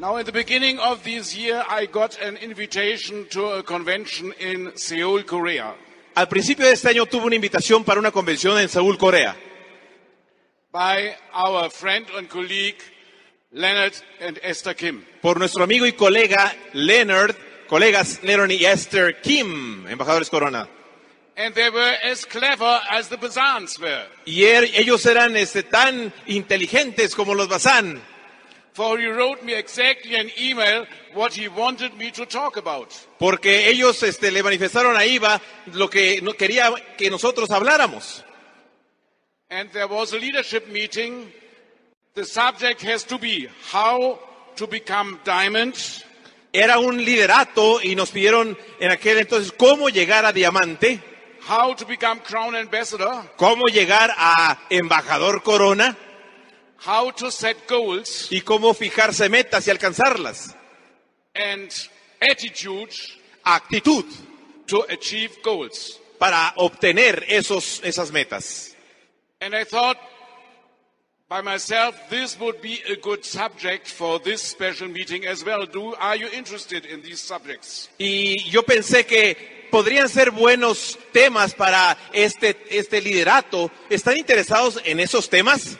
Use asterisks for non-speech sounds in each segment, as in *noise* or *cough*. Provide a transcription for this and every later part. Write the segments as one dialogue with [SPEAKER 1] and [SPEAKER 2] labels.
[SPEAKER 1] Now, in the beginning of this year, I got an invitation to a convention in Seoul, Korea,
[SPEAKER 2] Al principio de este año tuve una invitación para una convención en Seúl, Corea,
[SPEAKER 1] by our friend and colleague Leonard and Esther Kim.
[SPEAKER 2] por nuestro amigo y colega Leonard, colegas Leonard y Esther Kim, embajadores Corona.
[SPEAKER 1] And they were as clever as the Bazans were.
[SPEAKER 2] Y er- ellos eran este, tan inteligentes como los Bazán, porque ellos este, le manifestaron a Iva lo que no quería que nosotros habláramos.
[SPEAKER 1] And there was a leadership meeting. The subject has to be how to become diamond,
[SPEAKER 2] Era un liderato y nos pidieron en aquel entonces cómo llegar a diamante,
[SPEAKER 1] how to become crown ambassador,
[SPEAKER 2] cómo llegar a embajador corona
[SPEAKER 1] how to set goals,
[SPEAKER 2] y cómo fijarse metas y alcanzarlas.
[SPEAKER 1] and attitude
[SPEAKER 2] Actitud
[SPEAKER 1] to achieve goals.
[SPEAKER 2] para obtener esos, esas metas.
[SPEAKER 1] And I thought by myself, this would be a good subject for this special meeting as well. Do, are you interested in these subjects?
[SPEAKER 2] Y yo pensé que podrían ser buenos temas para este, este liderato. ¿Están interesados en esos temas?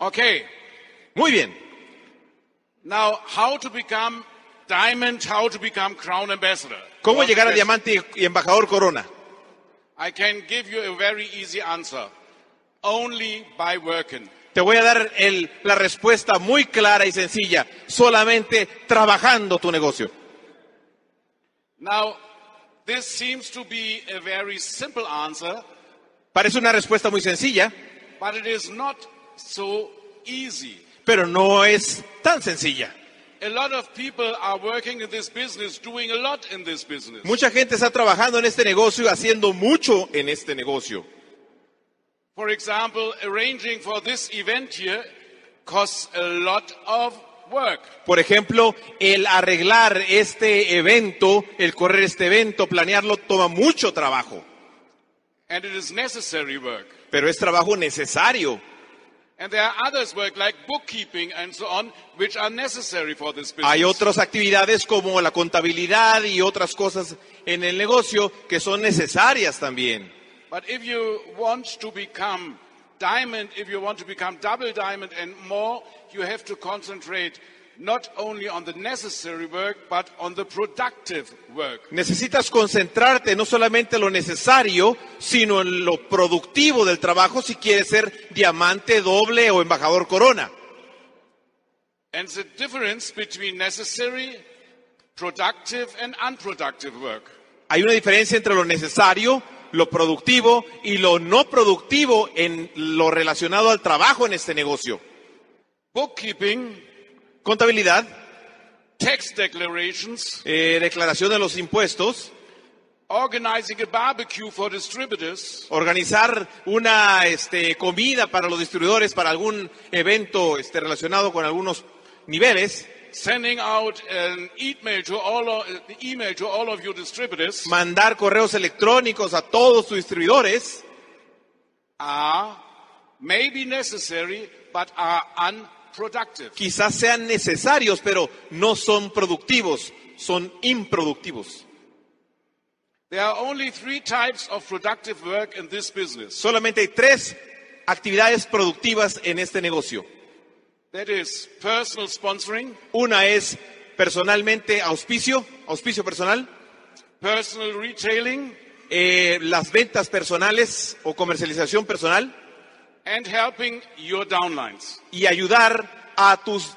[SPEAKER 1] Okay.
[SPEAKER 2] Muy bien.
[SPEAKER 1] Now, how to become diamond, how to become crown ambassador.
[SPEAKER 2] ¿Cómo llegar a diamante y embajador corona?
[SPEAKER 1] I can give you a very easy answer. Only by working.
[SPEAKER 2] Te voy a dar el- la respuesta muy clara y sencilla. Solamente trabajando tu negocio.
[SPEAKER 1] Now, this seems to be a very simple answer,
[SPEAKER 2] Parece una respuesta muy sencilla,
[SPEAKER 1] but it is not so easy.
[SPEAKER 2] pero no es tan sencilla.
[SPEAKER 1] A lot of people are working in this business, doing a lot in this business.
[SPEAKER 2] Mucha gente está trabajando en este negocio haciendo mucho en este negocio.
[SPEAKER 1] For example, arranging for this event here costs a lot of work.
[SPEAKER 2] Por ejemplo, el arreglar este evento, el correr este evento, planearlo, toma mucho trabajo,
[SPEAKER 1] And it is necessary work.
[SPEAKER 2] pero es trabajo necesario. Hay otras actividades como la contabilidad y otras cosas en el negocio que son necesarias también.
[SPEAKER 1] But if you want to become diamond, if you want to become double diamond and more, you have to concentrate not only on the necessary work, but on the productive work.
[SPEAKER 2] Necesitas concentrarte no solamente en lo necesario, sino en lo productivo del trabajo si quieres ser diamante doble o embajador corona.
[SPEAKER 1] And the difference between necessary, productive, and unproductive work.
[SPEAKER 2] Hay una diferencia entre lo necesario, lo productivo y lo no productivo en lo relacionado al trabajo en este negocio.
[SPEAKER 1] Bookkeeping,
[SPEAKER 2] Contabilidad,
[SPEAKER 1] tax declarations,
[SPEAKER 2] eh, declaración de los impuestos,
[SPEAKER 1] organizing a barbecue for distributors,
[SPEAKER 2] organizar una este, comida para los distribuidores para algún evento este, relacionado con algunos niveles,
[SPEAKER 1] sending out an email to all of, email to all of your distributors
[SPEAKER 2] mandar correos electrónicos a todos tus distribuidores,
[SPEAKER 1] are maybe necessary but are unproductive.
[SPEAKER 2] Quizás sean necesarios, pero no son productivos, son improductivos.
[SPEAKER 1] There are only three types of productive work in this business.
[SPEAKER 2] Solamente hay tres actividades productivas en este negocio.
[SPEAKER 1] That is personal sponsoring,
[SPEAKER 2] Una es personalmente auspicio, auspicio personal,
[SPEAKER 1] personal retailing,
[SPEAKER 2] eh, las ventas personales o comercialización personal
[SPEAKER 1] and helping your downlines.
[SPEAKER 2] y ayudar a tus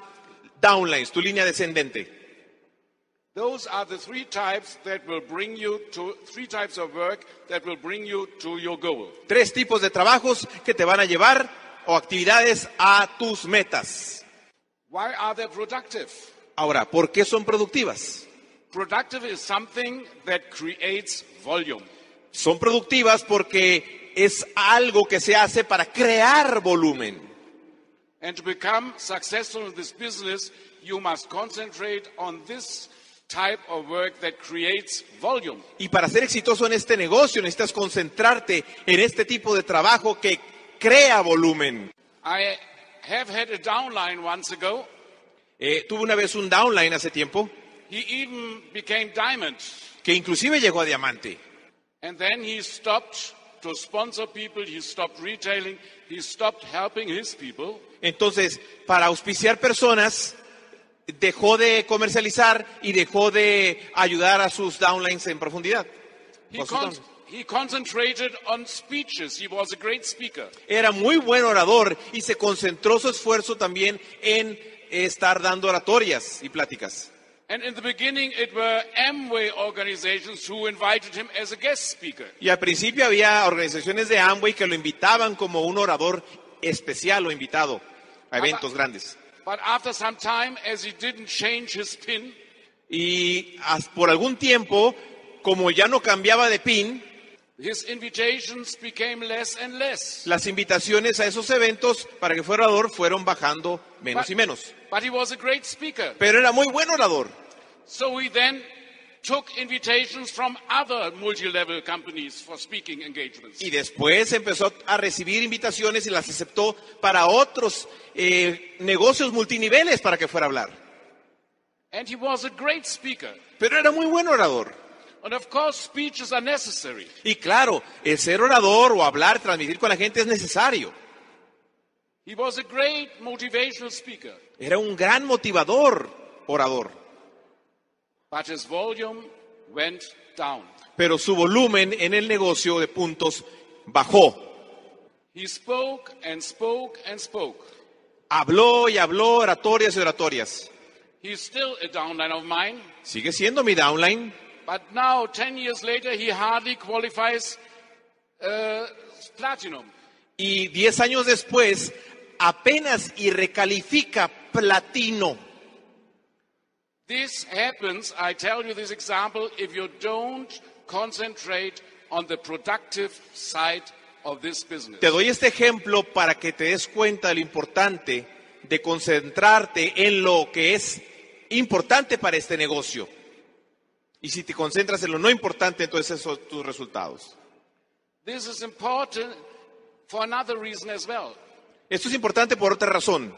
[SPEAKER 2] downlines, tu línea descendente.
[SPEAKER 1] Those are the three types that will bring you to three types of work that will bring you to your goal.
[SPEAKER 2] Tres tipos de trabajos que te van a llevar o actividades a tus metas.
[SPEAKER 1] Why are they productive?
[SPEAKER 2] Ahora, ¿por qué son productivas?
[SPEAKER 1] Productive is something that creates volume.
[SPEAKER 2] Son productivas porque es algo que se hace para crear volumen.
[SPEAKER 1] And to become successful in this business, you must concentrate on this type of work that creates volume.
[SPEAKER 2] Y para ser exitoso en este negocio necesitas concentrarte en este tipo de trabajo que crea volumen.
[SPEAKER 1] I have had a downline once ago.
[SPEAKER 2] Eh, tuve una vez un downline hace tiempo
[SPEAKER 1] He even became diamond.
[SPEAKER 2] que inclusive llegó a diamante.
[SPEAKER 1] And then he stopped to sponsor people, he stopped retailing, he stopped helping his people.
[SPEAKER 2] Entonces, para auspiciar personas, dejó de comercializar y dejó de ayudar a sus downlines en profundidad.
[SPEAKER 1] He,
[SPEAKER 2] downlines.
[SPEAKER 1] he concentrated on speeches. He was a great speaker.
[SPEAKER 2] Era muy buen orador y se concentró su esfuerzo también en estar dando oratorias y pláticas.
[SPEAKER 1] And in the beginning, it were Amway organizations who invited him as a guest speaker.
[SPEAKER 2] Y al principio había organizaciones de Amway que lo invitaban como un orador especial o invitado a eventos grandes.
[SPEAKER 1] But after some time, as he didn't change his pin,
[SPEAKER 2] Y por algún tiempo, como ya no cambiaba de pin,
[SPEAKER 1] his invitations became less and less.
[SPEAKER 2] las invitaciones a esos eventos para que fuera orador fueron bajando menos y menos.
[SPEAKER 1] But he was a great speaker.
[SPEAKER 2] Pero era muy buen orador.
[SPEAKER 1] So he then took invitations from other multi-level companies for speaking engagements.
[SPEAKER 2] Y después empezó a recibir invitaciones y las aceptó para otros eh, negocios multiniveles para que fuera a hablar.
[SPEAKER 1] And he was a great speaker.
[SPEAKER 2] Pero era muy buen orador.
[SPEAKER 1] And of course, speeches are necessary.
[SPEAKER 2] Y claro, el ser orador o hablar, transmitir con la gente es necesario.
[SPEAKER 1] He was a great motivational speaker,
[SPEAKER 2] Era un gran motivador orador.
[SPEAKER 1] but his volume went down.
[SPEAKER 2] Pero su volumen en el negocio de puntos bajó.
[SPEAKER 1] He spoke and spoke and spoke.
[SPEAKER 2] Habló y habló oratorias y oratorias.
[SPEAKER 1] He's still a downline of mine,
[SPEAKER 2] Sigue siendo mi downline,
[SPEAKER 1] but now, 10 years later, he hardly qualifies uh, platinum.
[SPEAKER 2] y 10 años después apenas y recalifica platino.
[SPEAKER 1] This happens, I tell you this example, if you don't concentrate on the productive side of this business.
[SPEAKER 2] Te doy este ejemplo para que te des cuenta de lo importante de concentrarte en lo que es importante para este negocio. Y si te concentras en lo no importante, entonces esos son tus resultados.
[SPEAKER 1] This is important for another reason as well.
[SPEAKER 2] Esto es importante por otra razón.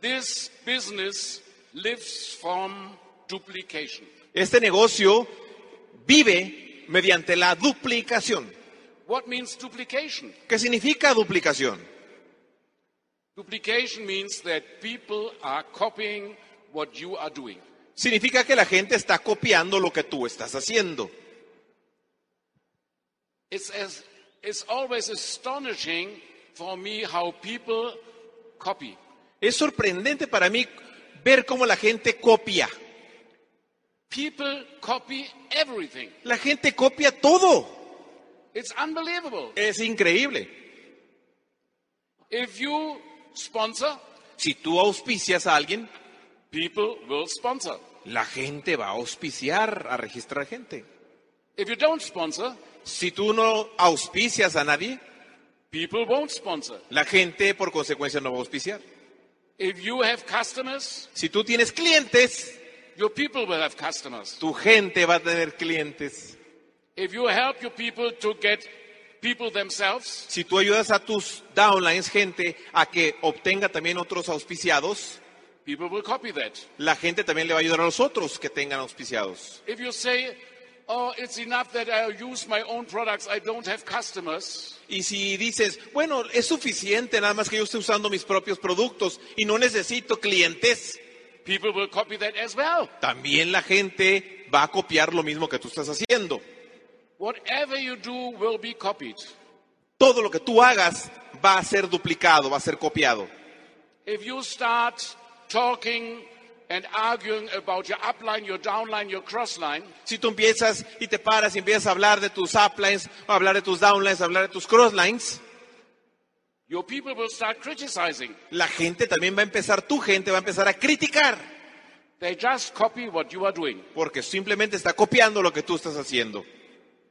[SPEAKER 1] This business lives from duplication.
[SPEAKER 2] Este negocio vive mediante la duplicación.
[SPEAKER 1] What means duplication?
[SPEAKER 2] ¿Qué significa duplicación?
[SPEAKER 1] Duplication means that people are copying what you are doing.
[SPEAKER 2] Significa que la gente está copiando lo que tú estás haciendo.
[SPEAKER 1] It's, as, it's always astonishing for me how people copy.
[SPEAKER 2] Es sorprendente para mí ver cómo la gente copia.
[SPEAKER 1] People copy everything.
[SPEAKER 2] La gente copia todo.
[SPEAKER 1] It's unbelievable.
[SPEAKER 2] Es increíble.
[SPEAKER 1] If you sponsor,
[SPEAKER 2] Si tú auspicias a alguien,
[SPEAKER 1] people will sponsor.
[SPEAKER 2] la gente va a auspiciar, a registrar gente.
[SPEAKER 1] If you don't sponsor,
[SPEAKER 2] Si tú no auspicias a nadie,
[SPEAKER 1] people won't sponsor.
[SPEAKER 2] la gente por consecuencia no va a auspiciar.
[SPEAKER 1] If you have customers,
[SPEAKER 2] Si tú tienes clientes,
[SPEAKER 1] your people will have customers.
[SPEAKER 2] tu gente va a tener clientes.
[SPEAKER 1] If you help your people to get people themselves,
[SPEAKER 2] Si tú ayudas a tus downlines, gente, a que obtenga también otros auspiciados,
[SPEAKER 1] people will copy that.
[SPEAKER 2] la gente también le va a ayudar a los otros que tengan auspiciados.
[SPEAKER 1] If you say, oh, it's enough that I use my own products, I don't have customers,
[SPEAKER 2] Y si dices, bueno, es suficiente nada más que yo esté usando mis propios productos y no necesito clientes,
[SPEAKER 1] people will copy that as well.
[SPEAKER 2] también la gente va a copiar lo mismo que tú estás haciendo.
[SPEAKER 1] Whatever you do will be copied.
[SPEAKER 2] Todo lo que tú hagas va a ser duplicado, va a ser copiado.
[SPEAKER 1] If you start talking and arguing about your upline, your downline, your crossline,
[SPEAKER 2] Si tú empiezas y te paras y empiezas a hablar de tus uplines, a hablar de tus downlines, a hablar de tus crosslines,
[SPEAKER 1] your people will start criticizing.
[SPEAKER 2] la gente también va a empezar, tu gente va a empezar a criticar,
[SPEAKER 1] They just copy what you are doing.
[SPEAKER 2] porque simplemente está copiando lo que tú estás haciendo.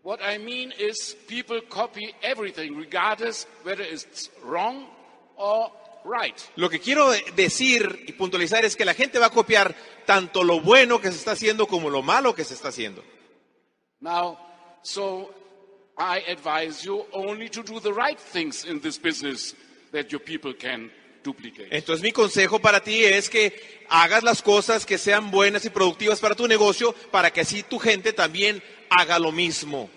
[SPEAKER 1] What I mean is people copy everything, regardless whether it's wrong or right.
[SPEAKER 2] Lo que quiero decir y puntualizar es que la gente va a copiar tanto lo bueno que se está haciendo como lo malo que se está haciendo.
[SPEAKER 1] Now, so I advise you only to do the right things in this business that your people can duplicate.
[SPEAKER 2] Entonces mi consejo para ti es que hagas las cosas que sean buenas y productivas para tu negocio para que así tu gente también haga lo mismo.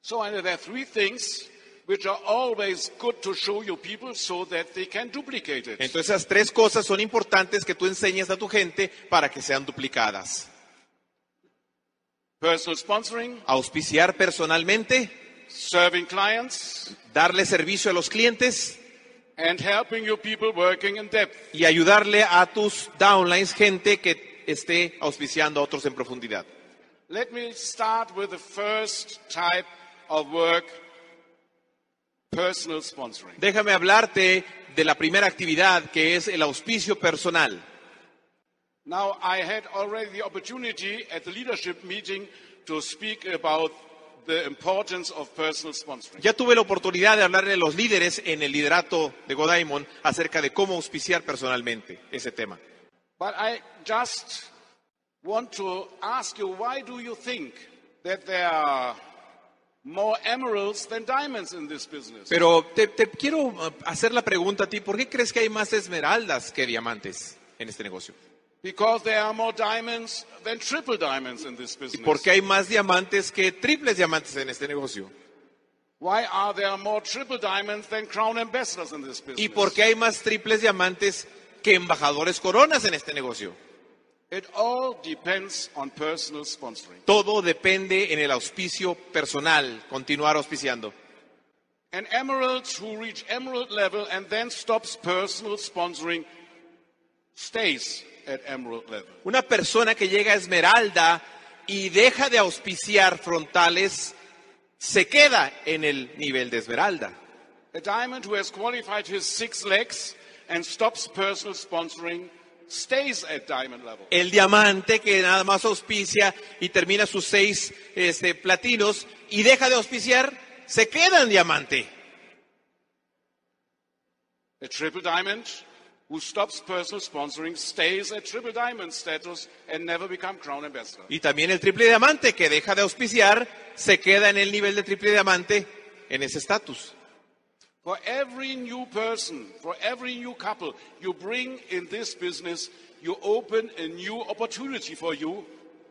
[SPEAKER 1] So there are three things which are always good to show your people so that they can duplicate it.
[SPEAKER 2] Entonces esas tres cosas son importantes que tú enseñes a tu gente para que sean duplicadas.
[SPEAKER 1] Personal sponsoring,
[SPEAKER 2] Auspiciar personalmente,
[SPEAKER 1] serving clients,
[SPEAKER 2] darle servicio a los clientes
[SPEAKER 1] and helping your people working in depth.
[SPEAKER 2] y ayudarle a tus downlines, gente que esté auspiciando a otros en profundidad.
[SPEAKER 1] Let me start with the first type of work, personal sponsoring.
[SPEAKER 2] Déjame hablarte de la primera actividad que es el auspicio personal.
[SPEAKER 1] Now, I had already the opportunity at the leadership meeting to speak about the importance of personal sponsoring.
[SPEAKER 2] Ya tuve la oportunidad de hablarle a los líderes en el liderato de Godaimon acerca de cómo auspiciar personalmente ese tema.
[SPEAKER 1] But I just want to ask you why do you think that there are more emeralds than diamonds in this business?
[SPEAKER 2] Pero te, te quiero uh, hacer la pregunta a ti, ¿por qué crees que hay más esmeraldas que diamantes en este negocio?
[SPEAKER 1] Because there are more diamonds than triple diamonds in this
[SPEAKER 2] ¿Y
[SPEAKER 1] business.
[SPEAKER 2] por qué hay más diamantes que triples diamantes en este negocio?
[SPEAKER 1] Why are there more triple diamonds than crown ambassadors in this business?
[SPEAKER 2] ¿Y por qué hay más triples diamantes que embajadores coronas en este negocio?
[SPEAKER 1] It all depends on personal sponsoring.
[SPEAKER 2] Todo depende en el auspicio personal, continuar auspiciando.
[SPEAKER 1] And emeralds who reach emerald level and then stops personal sponsoring stays at emerald level.
[SPEAKER 2] Una persona que llega a esmeralda y deja de auspiciar frontales, se queda en el nivel de esmeralda.
[SPEAKER 1] A diamond who has qualified his six legs and stops personal sponsoring stays at diamond level.
[SPEAKER 2] El diamante que nada más auspicia y termina sus seis este, platinos y deja de auspiciar, se queda en diamante.
[SPEAKER 1] A triple diamond who stops personal sponsoring stays at triple diamond status and never become crown ambassador.
[SPEAKER 2] Y también el triple diamante que deja de auspiciar, se queda en el nivel de triple diamante en ese estatus.
[SPEAKER 1] For every new person, for every new couple you bring in this business, you open a new opportunity for you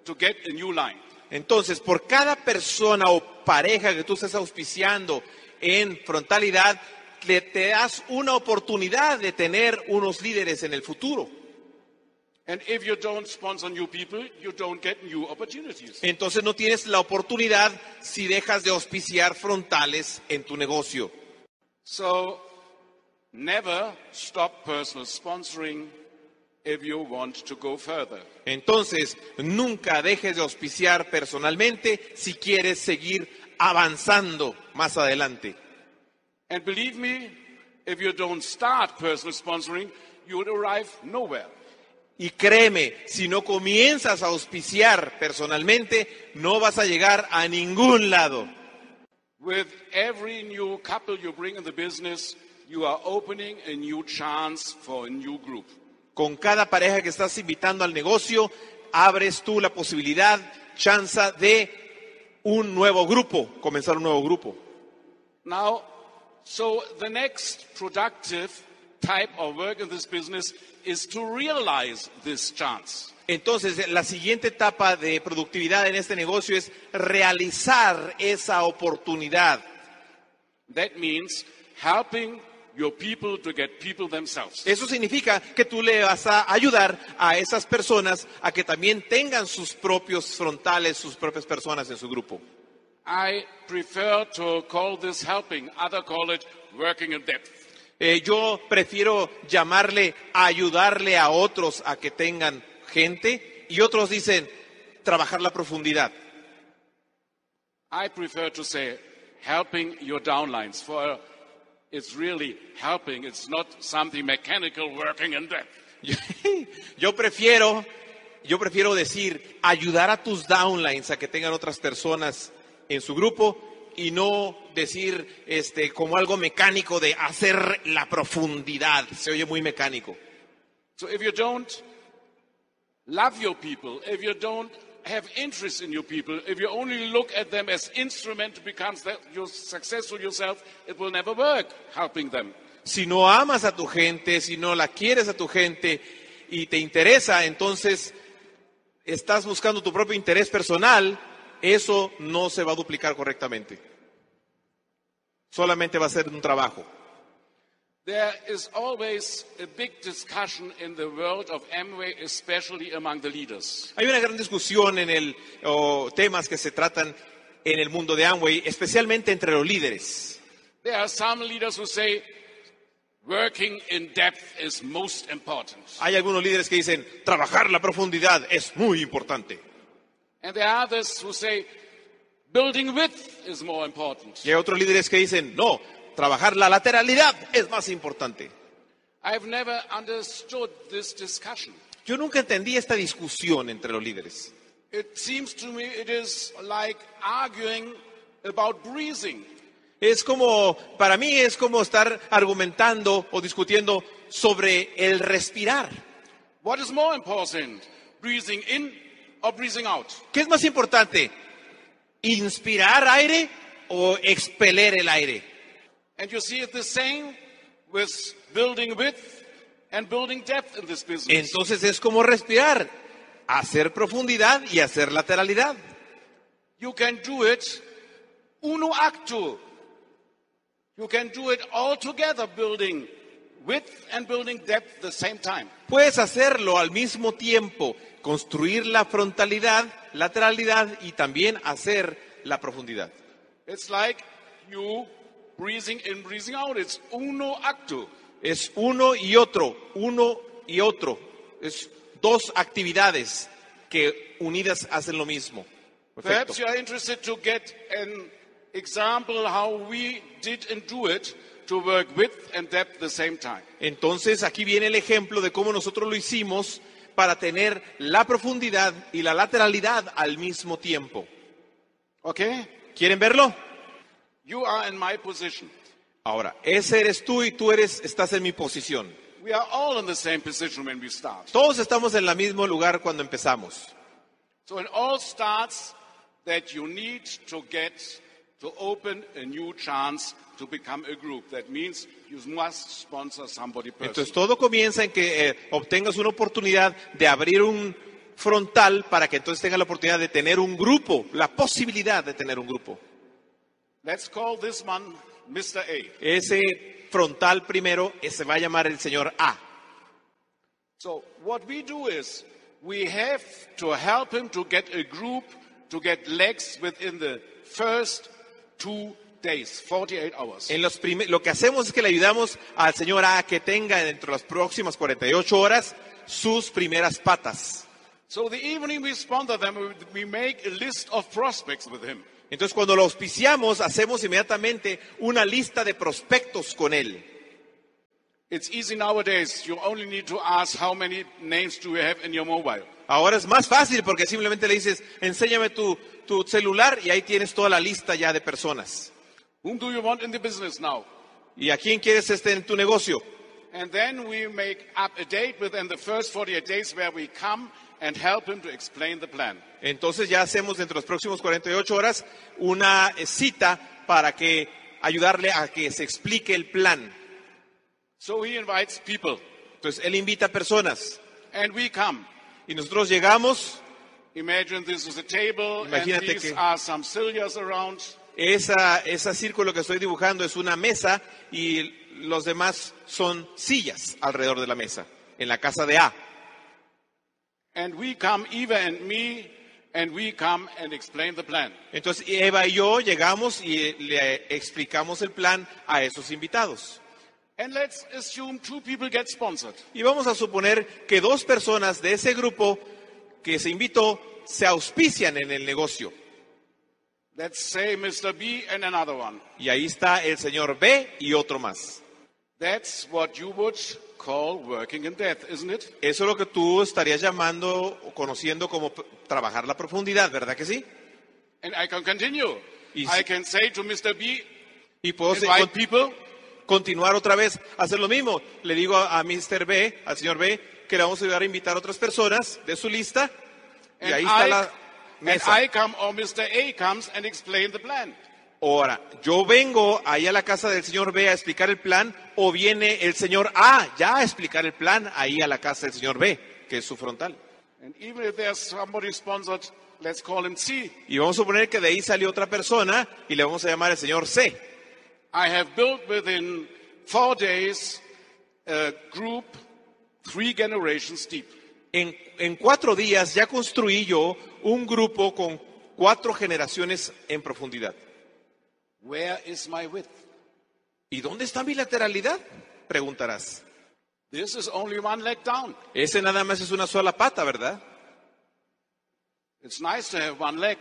[SPEAKER 1] to get a new line.
[SPEAKER 2] Entonces, por cada persona o pareja que tú estés auspiciando en frontalidad, le te das una oportunidad de tener unos líderes en el futuro.
[SPEAKER 1] And if you don't sponsor new people, you don't get new opportunities.
[SPEAKER 2] Entonces no tienes la oportunidad si dejas de auspiciar frontales en tu negocio.
[SPEAKER 1] So never stop personal sponsoring if you want to go further.
[SPEAKER 2] Entonces, nunca dejes de auspiciar personalmente si quieres seguir avanzando más adelante.
[SPEAKER 1] And believe me, if you don't start personal sponsoring, you arrive nowhere.
[SPEAKER 2] Y créeme, si no comienzas a auspiciar personalmente, no vas a llegar a ningún lado.
[SPEAKER 1] With every new couple you bring in the business, you are opening a new chance for a new group.
[SPEAKER 2] Con cada pareja que estás invitando al negocio, abres tú la posibilidad, chance de un nuevo grupo, comenzar un nuevo grupo.
[SPEAKER 1] Now, so the next productive type of work in this business is to realize this chance.
[SPEAKER 2] Entonces, la siguiente etapa de productividad en este negocio es realizar esa oportunidad.
[SPEAKER 1] That means helping your people to get people themselves.
[SPEAKER 2] Eso significa que tú le vas a ayudar a esas personas a que también tengan sus propios frontales, sus propias personas en su grupo.
[SPEAKER 1] I prefer to call this helping, other call it working in depth.
[SPEAKER 2] Eh, yo prefiero llamarle ayudarle a otros a que tengan gente y otros dicen trabajar la profundidad.
[SPEAKER 1] I prefer to say helping your downlines for it's really helping. It's not something mechanical working in depth.
[SPEAKER 2] Yo prefiero, yo prefiero decir ayudar a tus downlines a que tengan otras personas en su grupo y no decir este como algo mecánico de hacer la profundidad. Se oye muy mecánico.
[SPEAKER 1] So if you don't love your people, if you don't have interest in your people, if you only look at them as instrument to become successful yourself, it will never work helping them.
[SPEAKER 2] Si no amas a tu gente, si no la quieres a tu gente y te interesa, entonces estás buscando tu propio interés personal, eso no se va a duplicar correctamente. Solamente va a ser un trabajo.
[SPEAKER 1] There is always a big discussion in the world of Amway, especially among the leaders.
[SPEAKER 2] Hay una gran discusión en el o temas que se tratan en el mundo de Amway, especialmente entre los líderes.
[SPEAKER 1] There are some leaders who say working in depth is most important.
[SPEAKER 2] Hay algunos líderes que dicen trabajar la profundidad es muy importante.
[SPEAKER 1] And there are others who say building width is more important.
[SPEAKER 2] Y hay otros líderes que dicen no, trabajar la lateralidad es más importante.
[SPEAKER 1] I've never understood this discussion.
[SPEAKER 2] Yo nunca entendí esta discusión entre los líderes.
[SPEAKER 1] It seems to me it is like arguing about breathing.
[SPEAKER 2] Es como, para mí es como estar argumentando o discutiendo sobre el respirar.
[SPEAKER 1] What is more important, breathing in or breathing out?
[SPEAKER 2] ¿Qué es más importante? ¿Inspirar aire o expeler el aire? Entonces es como respirar, hacer profundidad y hacer lateralidad.
[SPEAKER 1] You can do it uno acto. You can do it all together, building width and building depth at the same time.
[SPEAKER 2] Puedes hacerlo al mismo tiempo, construir la frontalidad, lateralidad y también hacer la profundidad.
[SPEAKER 1] It's like you breathing in, breathing out. It's uno acto.
[SPEAKER 2] Es uno y otro, uno y otro. Es dos actividades que unidas hacen lo mismo. Perfecto.
[SPEAKER 1] Perhaps you are interested to get an example how we did and do it to work width and depth at the same time.
[SPEAKER 2] Entonces aquí viene el ejemplo de cómo nosotros lo hicimos para tener la profundidad y la lateralidad al mismo tiempo.
[SPEAKER 1] Okay?
[SPEAKER 2] ¿Quieren verlo?
[SPEAKER 1] You are in my position.
[SPEAKER 2] Ahora, ese eres tú y tú eres, estás en mi posición.
[SPEAKER 1] We are all in the same position when we start.
[SPEAKER 2] Todos estamos en el mismo lugar cuando empezamos.
[SPEAKER 1] So it all starts that you need to get to open a new chance to become a group. That means you must sponsor somebody
[SPEAKER 2] Entonces
[SPEAKER 1] personally.
[SPEAKER 2] todo comienza en que eh, obtengas una oportunidad de abrir un frontal para que entonces tengas la oportunidad de tener un grupo, la posibilidad de tener un grupo.
[SPEAKER 1] Let's call this one Mr. A.
[SPEAKER 2] Ese frontal primero se va a llamar el señor A.
[SPEAKER 1] So what we do is we have to help him to get a group, to get legs within the first two days, 48 hours.
[SPEAKER 2] En los prime- lo que hacemos es que le ayudamos al señor A que tenga dentro de las próximas 48 horas sus primeras patas.
[SPEAKER 1] So the evening we sponsor them, we make a list of prospects with him.
[SPEAKER 2] Entonces cuando lo auspiciamos hacemos inmediatamente una lista de prospectos con él.
[SPEAKER 1] It's easy nowadays. You only need to ask how many names do you have in your mobile.
[SPEAKER 2] Ahora es más fácil porque simplemente le dices, enséñame tu, tu celular y ahí tienes toda la lista ya de personas.
[SPEAKER 1] Whom do you want in the business now?
[SPEAKER 2] ¿Y a quién quieres este en tu negocio?
[SPEAKER 1] And then we make up a date within the first 48 days where we come and help him to explain the plan.
[SPEAKER 2] Entonces ya hacemos dentro de los próximos 48 horas una eh, cita para que ayudarle a que se explique el plan.
[SPEAKER 1] So he invites people
[SPEAKER 2] Entonces él invita personas
[SPEAKER 1] and we come.
[SPEAKER 2] y nosotros llegamos,
[SPEAKER 1] Imagine this is a table
[SPEAKER 2] Imagínate
[SPEAKER 1] and these
[SPEAKER 2] que-
[SPEAKER 1] are some cilias around.
[SPEAKER 2] esa, ese círculo que estoy dibujando es una mesa y los demás son sillas alrededor de la mesa, en la casa de A. Entonces Eva y yo llegamos y le explicamos el plan a esos invitados.
[SPEAKER 1] And let's assume two people get sponsored.
[SPEAKER 2] Y vamos a suponer que dos personas de ese grupo que se invitó se auspician en el negocio.
[SPEAKER 1] Let's say Mr. B and another one.
[SPEAKER 2] Y ahí está el señor B y otro más.
[SPEAKER 1] That's what you would call working in depth, isn't it?
[SPEAKER 2] Eso es lo que tú estarías llamando o conociendo como trabajar la profundidad, ¿verdad que sí?
[SPEAKER 1] And I can continue.
[SPEAKER 2] Y
[SPEAKER 1] I can say to Mr. B,
[SPEAKER 2] Y puedo
[SPEAKER 1] invite
[SPEAKER 2] con-
[SPEAKER 1] people,
[SPEAKER 2] continuar otra vez, hacer lo mismo. Le digo a, a Mr. B, al señor B, que le vamos a ayudar a invitar a otras personas de su lista. Y
[SPEAKER 1] and,
[SPEAKER 2] ahí está
[SPEAKER 1] I,
[SPEAKER 2] la
[SPEAKER 1] and
[SPEAKER 2] mesa.
[SPEAKER 1] I come or Mr. A comes and explain the plan.
[SPEAKER 2] Ahora, yo vengo ahí a la casa del señor B a explicar el plan o viene el señor A ya a explicar el plan ahí a la casa del señor B, que es su frontal.
[SPEAKER 1] And even if there's somebody sponsored, let's call him C.
[SPEAKER 2] Y vamos a suponer que de ahí salió otra persona y le vamos a llamar el señor C.
[SPEAKER 1] I have built within four days a group three generations deep.
[SPEAKER 2] En, en cuatro días ya construí yo un grupo con cuatro generaciones en profundidad.
[SPEAKER 1] Where is my width?
[SPEAKER 2] ¿Y dónde está mi lateralidad? Preguntarás.
[SPEAKER 1] This is only one leg down.
[SPEAKER 2] Ese nada más es una sola pata, ¿verdad?
[SPEAKER 1] It's nice to have one leg,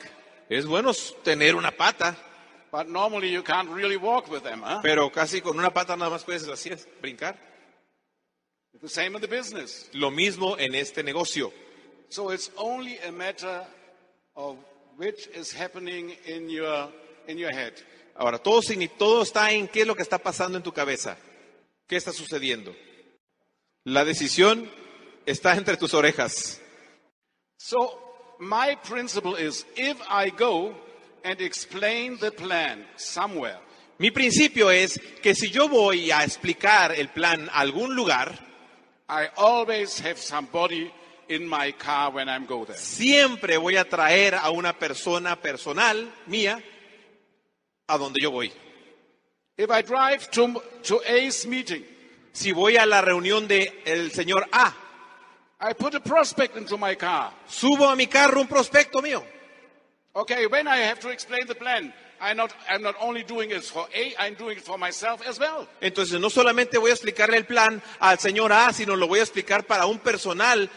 [SPEAKER 2] Es bueno tener una pata,
[SPEAKER 1] but normally you can't really walk with them. Huh?
[SPEAKER 2] pero casi con una pata nada más puedes así es, brincar.
[SPEAKER 1] The same in the business.
[SPEAKER 2] Lo mismo en este negocio.
[SPEAKER 1] So it's only a matter of which is happening in your in your head.
[SPEAKER 2] Ahora, todo, todo está en qué es lo que está pasando en tu cabeza. ¿Qué está sucediendo? La decisión está entre tus orejas.
[SPEAKER 1] So my principle is if I go and explain the plan somewhere,
[SPEAKER 2] Mi principio es que si yo voy a explicar el plan a algún lugar,
[SPEAKER 1] I always have somebody in my car when I'm go there.
[SPEAKER 2] siempre voy a traer a una persona personal mía a donde yo voy.
[SPEAKER 1] If I drive to, to A's meeting,
[SPEAKER 2] Si voy a la reunión del el señor A,
[SPEAKER 1] I put a prospect into my car.
[SPEAKER 2] subo a mi carro un prospecto mío.
[SPEAKER 1] Okay, when I have to explain the plan, I'm not, I'm not only doing it for A, I'm doing it for myself as well.
[SPEAKER 2] Entonces no solamente voy a explicarle el plan al señor A, sino lo voy a explicar para un personal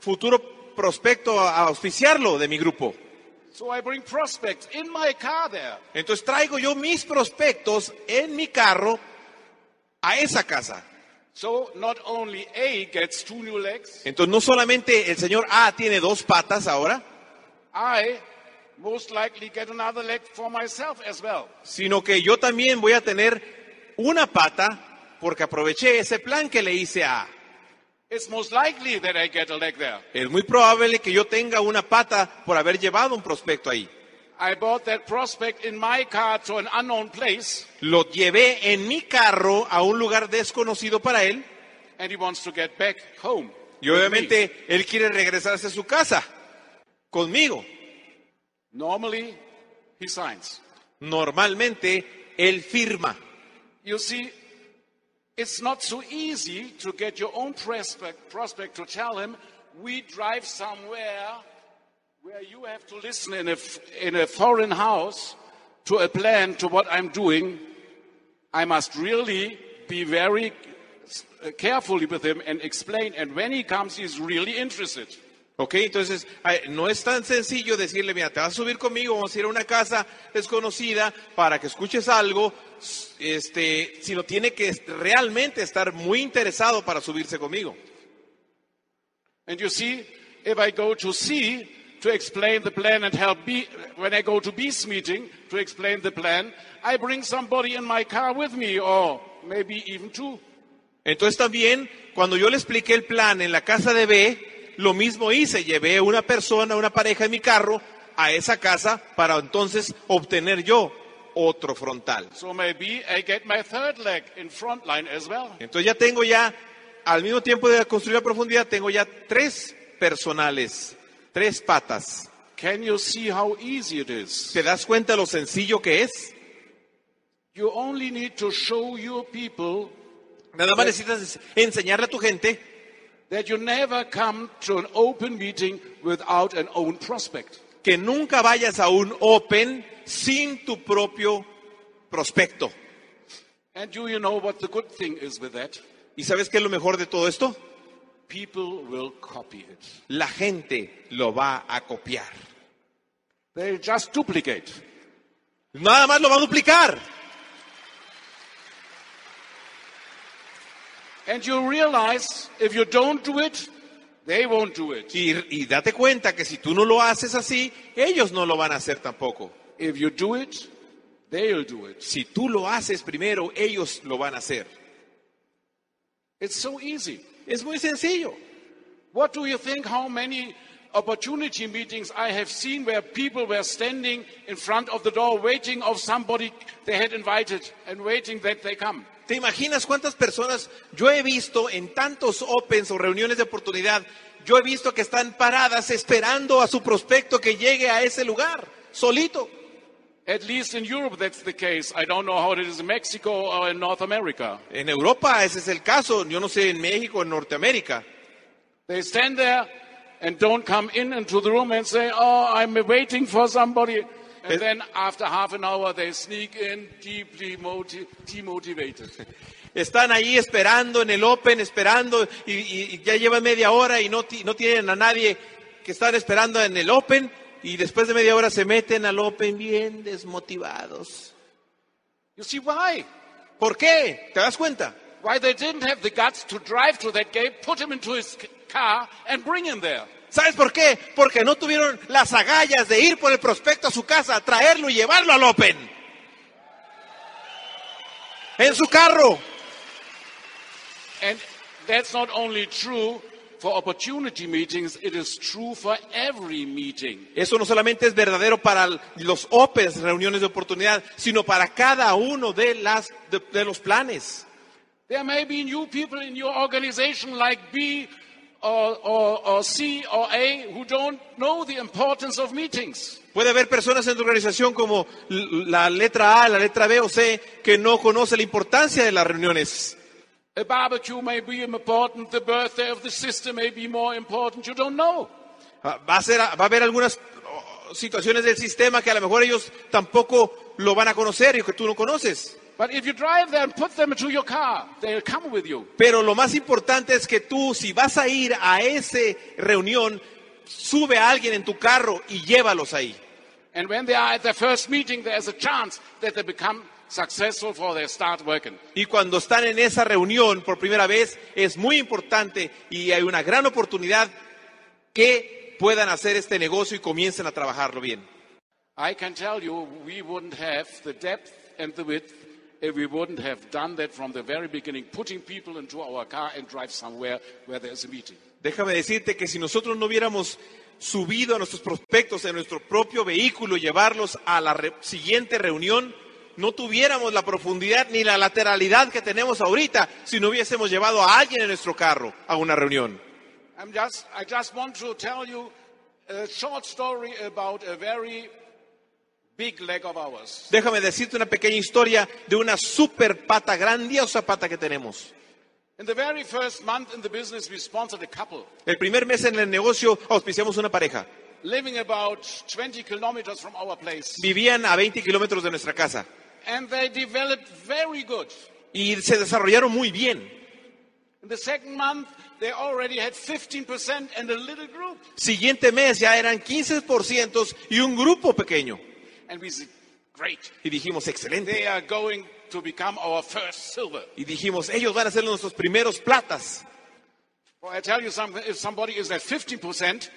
[SPEAKER 2] futuro prospecto a auspiciarlo de mi grupo.
[SPEAKER 1] So I bring prospects in my car there.
[SPEAKER 2] Entonces traigo yo mis prospectos en mi carro a esa casa.
[SPEAKER 1] So not only A gets two new legs,
[SPEAKER 2] Entonces no solamente el señor A tiene dos patas ahora,
[SPEAKER 1] I most likely get another leg for myself as well.
[SPEAKER 2] sino que yo también voy a tener una pata porque aproveché ese plan que le hice a A.
[SPEAKER 1] It's most likely that I get a leg there.
[SPEAKER 2] Es muy probable que yo tenga una pata por haber llevado un prospecto ahí.
[SPEAKER 1] I bought that prospect in my car to an unknown place,
[SPEAKER 2] Lo llevé en mi carro a un lugar desconocido para él
[SPEAKER 1] and he wants to get back home.
[SPEAKER 2] y
[SPEAKER 1] with me.
[SPEAKER 2] obviamente él quiere regresarse a su casa conmigo.
[SPEAKER 1] Normally, he signs.
[SPEAKER 2] Normalmente él firma.
[SPEAKER 1] You see, it's not so easy to get your own prospect, prospect to tell him, we drive somewhere where you have to listen in a, in a foreign house to a plan to what I'm doing. I must really be very uh, carefully with him and explain. And when he comes, he's really interested.
[SPEAKER 2] ¿Ok? Entonces, no es tan sencillo decirle, mira, te vas a subir conmigo, vamos a ir a una casa desconocida para que escuches algo, este, sino tiene que realmente estar muy interesado para subirse conmigo.
[SPEAKER 1] And you see, if I go to C to explain the plan and help B, when I go to B's meeting to explain the plan, I bring somebody in my car with me, or maybe even two.
[SPEAKER 2] Entonces también, cuando yo le expliqué el plan en la casa de B, lo mismo hice, llevé una persona, una pareja en mi carro a esa casa para entonces obtener yo otro frontal.
[SPEAKER 1] So maybe I get my third leg in front line as well.
[SPEAKER 2] Entonces ya tengo ya, al mismo tiempo de construir la profundidad, tengo ya tres personales, tres patas.
[SPEAKER 1] Can you see how easy it is?
[SPEAKER 2] ¿Te das cuenta lo sencillo que es?
[SPEAKER 1] You only need to show your people
[SPEAKER 2] Nada más necesitas enseñarle a tu gente
[SPEAKER 1] that you never come to an open meeting without an own prospect.
[SPEAKER 2] que nunca vayas a un open sin tu propio prospecto.
[SPEAKER 1] And do you know what the good thing is with that?
[SPEAKER 2] ¿Y sabes qué es lo mejor de todo esto?
[SPEAKER 1] People will copy it.
[SPEAKER 2] La gente lo va a copiar.
[SPEAKER 1] They just duplicate.
[SPEAKER 2] Nada más lo va a duplicar.
[SPEAKER 1] And you realize if you don't do it, they won't do it.
[SPEAKER 2] Y, y date cuenta que si tú no lo haces así, ellos no lo van a hacer tampoco.
[SPEAKER 1] If you do it, they'll do it.
[SPEAKER 2] Si tú lo haces primero, ellos lo van a hacer.
[SPEAKER 1] It's so easy.
[SPEAKER 2] Es muy sencillo.
[SPEAKER 1] What do you think how many opportunity meetings I have seen where people were standing in front of the door waiting of somebody they had invited and waiting that they come.
[SPEAKER 2] ¿Te imaginas cuántas personas yo he visto en tantos opens o reuniones de oportunidad? Yo he visto que están paradas esperando a su prospecto que llegue a ese lugar, solito.
[SPEAKER 1] At least in Europe that's the case. I don't know how it is in Mexico or in North America.
[SPEAKER 2] En Europa ese es el caso, yo no sé en México, en Norteamérica.
[SPEAKER 1] They stand there and don't come in into the room and say, Oh, I'm waiting for somebody. And
[SPEAKER 2] Es-
[SPEAKER 1] then after half an hour, they sneak in deeply moti- demotivated. *laughs*
[SPEAKER 2] Están ahí esperando en el Open, esperando y, y- y ya llevan media hora y no, no tienen a nadie que están esperando en el Open y después de media hora se meten al Open bien desmotivados.
[SPEAKER 1] You see why?
[SPEAKER 2] ¿Por qué? ¿Te das cuenta?
[SPEAKER 1] Why they didn't have the guts to drive to that gate, put him into his car, and bring him there.
[SPEAKER 2] ¿Sabes por qué? Porque no tuvieron las agallas de ir por el prospecto a su casa, traerlo y llevarlo al Open. En su carro.
[SPEAKER 1] And that's not only true for opportunity meetings, it is true for every meeting.
[SPEAKER 2] Eso no solamente es verdadero para los Opens, reuniones de oportunidad, sino para cada uno de, las, de, de los planes.
[SPEAKER 1] There may be new people in your organization like B or, or, or C or A who don't know the importance of meetings.
[SPEAKER 2] Puede haber personas en tu organización como la letra A, la letra B o C que no conoce la importancia de las reuniones.
[SPEAKER 1] A barbecue may be important, the birthday of the sister may be more important, you don't know.
[SPEAKER 2] Ah, Va a, ser, va a haber algunas oh, situaciones del sistema que a lo mejor ellos tampoco lo van a conocer y que tú no conoces.
[SPEAKER 1] But if you drive there and put them into your car, they'll come with you.
[SPEAKER 2] Pero lo más importante es que tú, si vas a ir a esa reunión, sube a alguien en tu carro y llévalos ahí.
[SPEAKER 1] And when they are at their first meeting, there's a chance that they become successful for they start working.
[SPEAKER 2] Y cuando están en esa reunión por primera vez, es muy importante y hay una gran oportunidad que puedan hacer este negocio y comiencen a trabajarlo bien.
[SPEAKER 1] I can tell you, we wouldn't have the depth and the width if we wouldn't have done that from the very beginning, putting people into our car and drive somewhere where there's a meeting.
[SPEAKER 2] Déjame decirte que si nosotros no hubiéramos subido a nuestros prospectos en nuestro propio vehículo y llevarlos a la re- siguiente reunión, no tuviéramos la profundidad ni la lateralidad que tenemos ahorita si no hubiésemos llevado a alguien en nuestro carro a una reunión.
[SPEAKER 1] I'm just, I just want to tell you a short story about a very big leg of ours.
[SPEAKER 2] Déjame decirte una pequeña historia de una super pata, grandiosa pata que tenemos.
[SPEAKER 1] In the very first month in the business, we sponsored a couple
[SPEAKER 2] El primer mes en el negocio auspiciamos una pareja.
[SPEAKER 1] living about 20 kilometers from our place.
[SPEAKER 2] Vivían a 20 kilómetros de nuestra casa
[SPEAKER 1] And they developed very good.
[SPEAKER 2] y se desarrollaron muy bien.
[SPEAKER 1] In the second month, they already had 15% and a little group.
[SPEAKER 2] Siguiente mes ya eran 15% y un grupo pequeño.
[SPEAKER 1] And we said, great.
[SPEAKER 2] Y dijimos, excelente.
[SPEAKER 1] They are going to become our first silver.
[SPEAKER 2] Y dijimos, ellos van a ser nuestros primeros platas.
[SPEAKER 1] Well, I tell you something, if somebody is at 15%,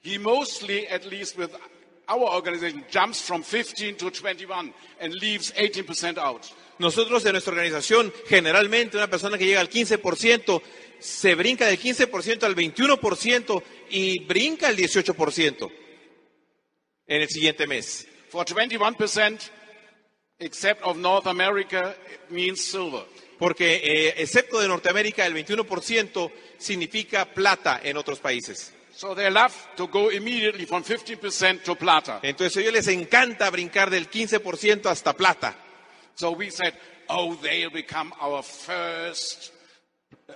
[SPEAKER 1] he mostly, at least with our organization, jumps from 15 to 21 and leaves 18% out.
[SPEAKER 2] Nosotros en nuestra organización, generalmente una persona que llega al 15%, se brinca del 15% al 21% y brinca el 18% en el siguiente mes.
[SPEAKER 1] For 21%, except of North America, it means silver.
[SPEAKER 2] Porque eh, excepto de Norteamérica, el 21% significa plata en otros países.
[SPEAKER 1] So they love to go immediately from 15% to plata.
[SPEAKER 2] Entonces a ellos les encanta brincar del 15% hasta plata.
[SPEAKER 1] So we said, oh, they'll become our first,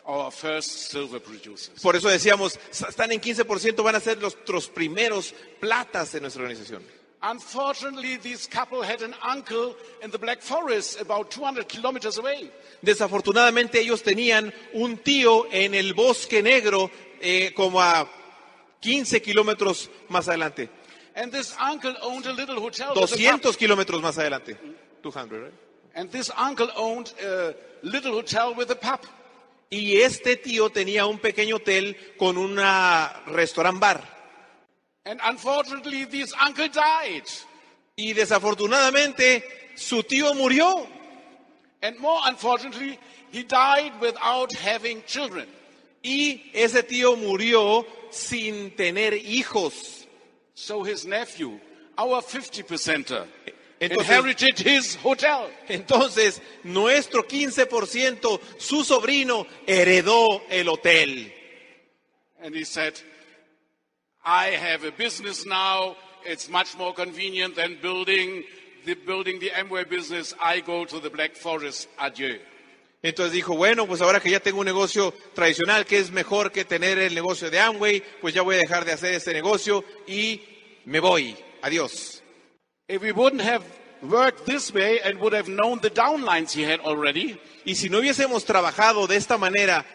[SPEAKER 1] our first silver producers.
[SPEAKER 2] Por eso decíamos, están en 15%, van a ser nuestros primeros platas en nuestra organización.
[SPEAKER 1] Unfortunately, this couple had an uncle in the Black Forest about 200 kilometers away.
[SPEAKER 2] Desafortunadamente ellos tenían un tío en el bosque negro eh, como a 15 kilómetros más adelante,
[SPEAKER 1] And this uncle owned a little hotel. with a pub.
[SPEAKER 2] 200 kilómetros más adelante. 200, right?
[SPEAKER 1] And this uncle owned a little hotel with a pub.
[SPEAKER 2] Y este tío tenía un pequeño hotel con un restaurant bar.
[SPEAKER 1] And unfortunately, this uncle died.
[SPEAKER 2] Y desafortunadamente su tío murió.
[SPEAKER 1] And more unfortunately, he died without having children.
[SPEAKER 2] Y ese tío murió sin tener hijos.
[SPEAKER 1] So his nephew, our 50 percenter,
[SPEAKER 2] Entonces-
[SPEAKER 1] inherited his hotel.
[SPEAKER 2] Entonces, nuestro 15%, su sobrino, heredó el hotel.
[SPEAKER 1] And he said, I have a business now. It's much more convenient than building the, building the Amway business. I go to the Black Forest. Adieu.
[SPEAKER 2] Entonces dijo, bueno, pues ahora que ya tengo un negocio tradicional, que es mejor que tener el negocio de Amway, pues ya voy a dejar de hacer este negocio y me voy. Adiós.
[SPEAKER 1] If we wouldn't have worked this way and would have known the downlines he had already,
[SPEAKER 2] Y si no hubiésemos trabajado de esta manera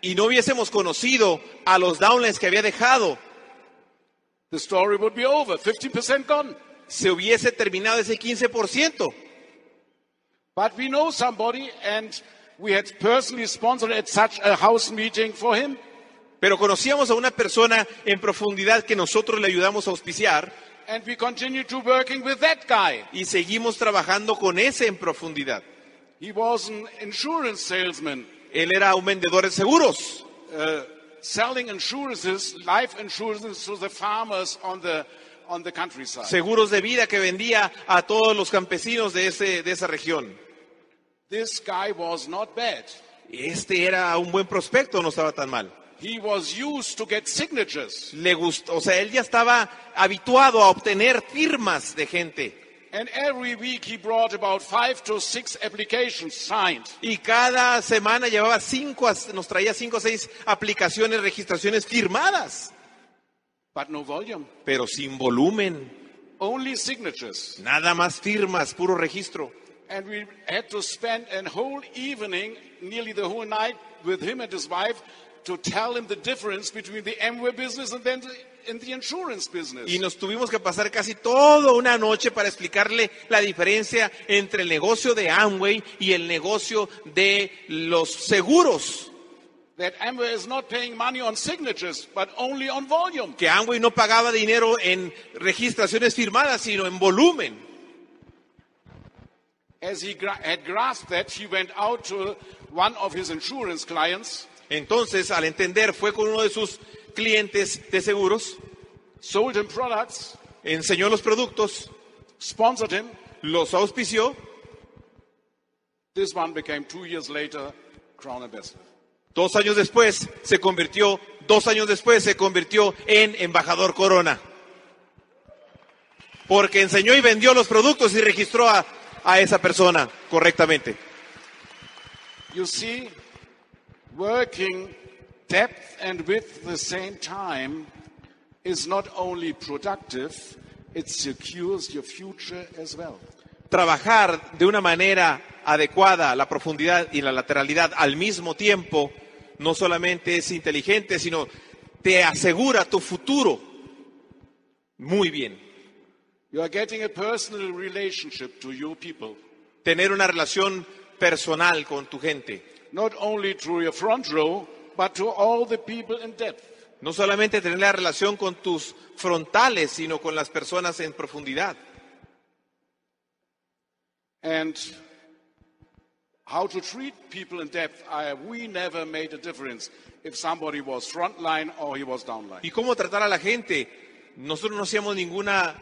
[SPEAKER 2] y no hubiésemos conocido a los downlines que había dejado,
[SPEAKER 1] the story would be over. 50% gone.
[SPEAKER 2] se hubiese terminado ese 15%.
[SPEAKER 1] But we know somebody and we had personally sponsored at such a house meeting for him.
[SPEAKER 2] Pero conocíamos a una persona en profundidad que nosotros le ayudamos a auspiciar
[SPEAKER 1] And we continue to working with that guy.
[SPEAKER 2] y seguimos trabajando con ese en profundidad.
[SPEAKER 1] He was an insurance salesman,
[SPEAKER 2] Él era un vendedor de seguros,
[SPEAKER 1] uh, selling insurances, life insurances to the farmers on the, on the countryside.
[SPEAKER 2] seguros de vida que vendía a todos los campesinos de, ese, de esa región.
[SPEAKER 1] This guy was not bad.
[SPEAKER 2] Este era un buen prospecto, no estaba tan mal.
[SPEAKER 1] He was used to get signatures.
[SPEAKER 2] Le gustó, o sea, él ya estaba habituado a obtener firmas de gente.
[SPEAKER 1] And every week he brought about five to six applications signed.
[SPEAKER 2] Y cada semana llevaba cinco, nos traía cinco o seis aplicaciones, registraciones firmadas,
[SPEAKER 1] But no volume.
[SPEAKER 2] pero sin volumen.
[SPEAKER 1] Only signatures.
[SPEAKER 2] Nada más firmas, puro registro.
[SPEAKER 1] And we had to spend a whole evening, nearly the whole night, with him and his wife to tell him the difference between the Amway business and then the, in the insurance business.
[SPEAKER 2] Y nos tuvimos que pasar casi toda una noche para explicarle la diferencia entre el negocio de Amway y el negocio de los seguros.
[SPEAKER 1] that Amway is not paying money on signatures, but only on volume.
[SPEAKER 2] Que Amway no pagaba dinero en registraciones firmadas, sino en volumen.
[SPEAKER 1] As he gra- had grasped that, he went out to one of his insurance clients,
[SPEAKER 2] Entonces, al entender, fue con uno de sus clientes de seguros,
[SPEAKER 1] sold him products,
[SPEAKER 2] enseñó los productos,
[SPEAKER 1] sponsored him.
[SPEAKER 2] los auspició.
[SPEAKER 1] This one became two years later Crown Ambassador.
[SPEAKER 2] Dos años después se convirtió, dos años después se convirtió en embajador Corona. Porque enseñó y vendió los productos y registró a, a esa persona correctamente.
[SPEAKER 1] You see, working depth and width at the same time is not only productive, it secures your future as well.
[SPEAKER 2] Trabajar de una manera adecuada la profundidad y la lateralidad al mismo tiempo no solamente es inteligente, sino te asegura tu futuro muy bien.
[SPEAKER 1] You are getting a personal relationship to your people,
[SPEAKER 2] Tener una relación personal con tu gente.
[SPEAKER 1] not only through your front row, but to all the people in depth.
[SPEAKER 2] No solamente tener la relación con tus frontales, sino con las personas en profundidad.
[SPEAKER 1] And how to treat people in depth, I, we never made a difference if somebody was frontline or he was downline.
[SPEAKER 2] Y cómo tratar a la gente. Nosotros no hacíamos ninguna,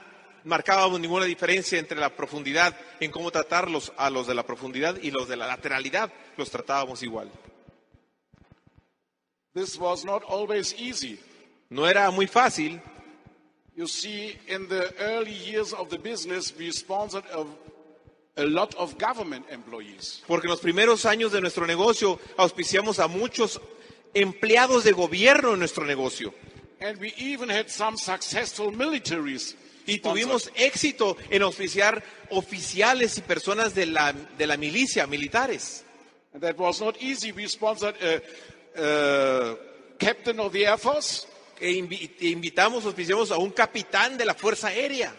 [SPEAKER 2] marcábamos ninguna diferencia entre la profundidad en cómo tratarlos a los de la profundidad y los de la lateralidad. Los tratábamos igual.
[SPEAKER 1] This was not always easy.
[SPEAKER 2] No era muy fácil.
[SPEAKER 1] You see, in the early years of the business, we sponsored a, a lot of government employees.
[SPEAKER 2] Porque en los primeros años de nuestro negocio auspiciamos a muchos empleados de gobierno en nuestro negocio.
[SPEAKER 1] And we even had some successful militaries.
[SPEAKER 2] Y tuvimos éxito en auspiciar oficiales y personas de la, de la milicia, militares.
[SPEAKER 1] And that was not easy. We sponsored a, a captain of the Air Force,
[SPEAKER 2] E invi- e invitamos, auspiciamos a un capitán de la Fuerza Aérea.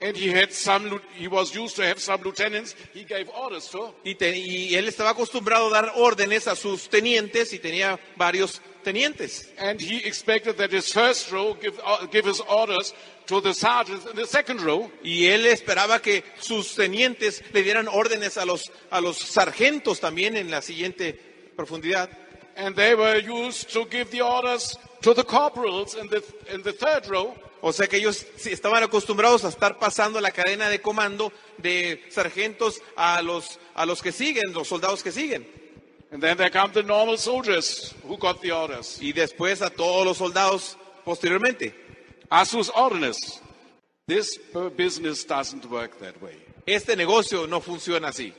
[SPEAKER 1] and he had some. He was used to have some lieutenants. He gave orders to,
[SPEAKER 2] Y, te- y él estaba acostumbrado a dar órdenes a sus tenientes y tenía varios tenientes.
[SPEAKER 1] and he expected that his first row give, uh, give his orders to the sergeants in the second row.
[SPEAKER 2] Y él esperaba que sus tenientes le dieran órdenes a los, a los sargentos también en la siguiente profundidad.
[SPEAKER 1] And they were used to give the orders to the corporals in the, in the third row.
[SPEAKER 2] O sea que ellos estaban acostumbrados a estar pasando la cadena de comando de sargentos a los, a los que siguen, los soldados que siguen.
[SPEAKER 1] And then there come the normal soldiers who got the orders.
[SPEAKER 2] Y después a todos los soldados posteriormente.
[SPEAKER 1] Asus orders. This bu- business doesn't work that way.
[SPEAKER 2] Este negocio no funciona así.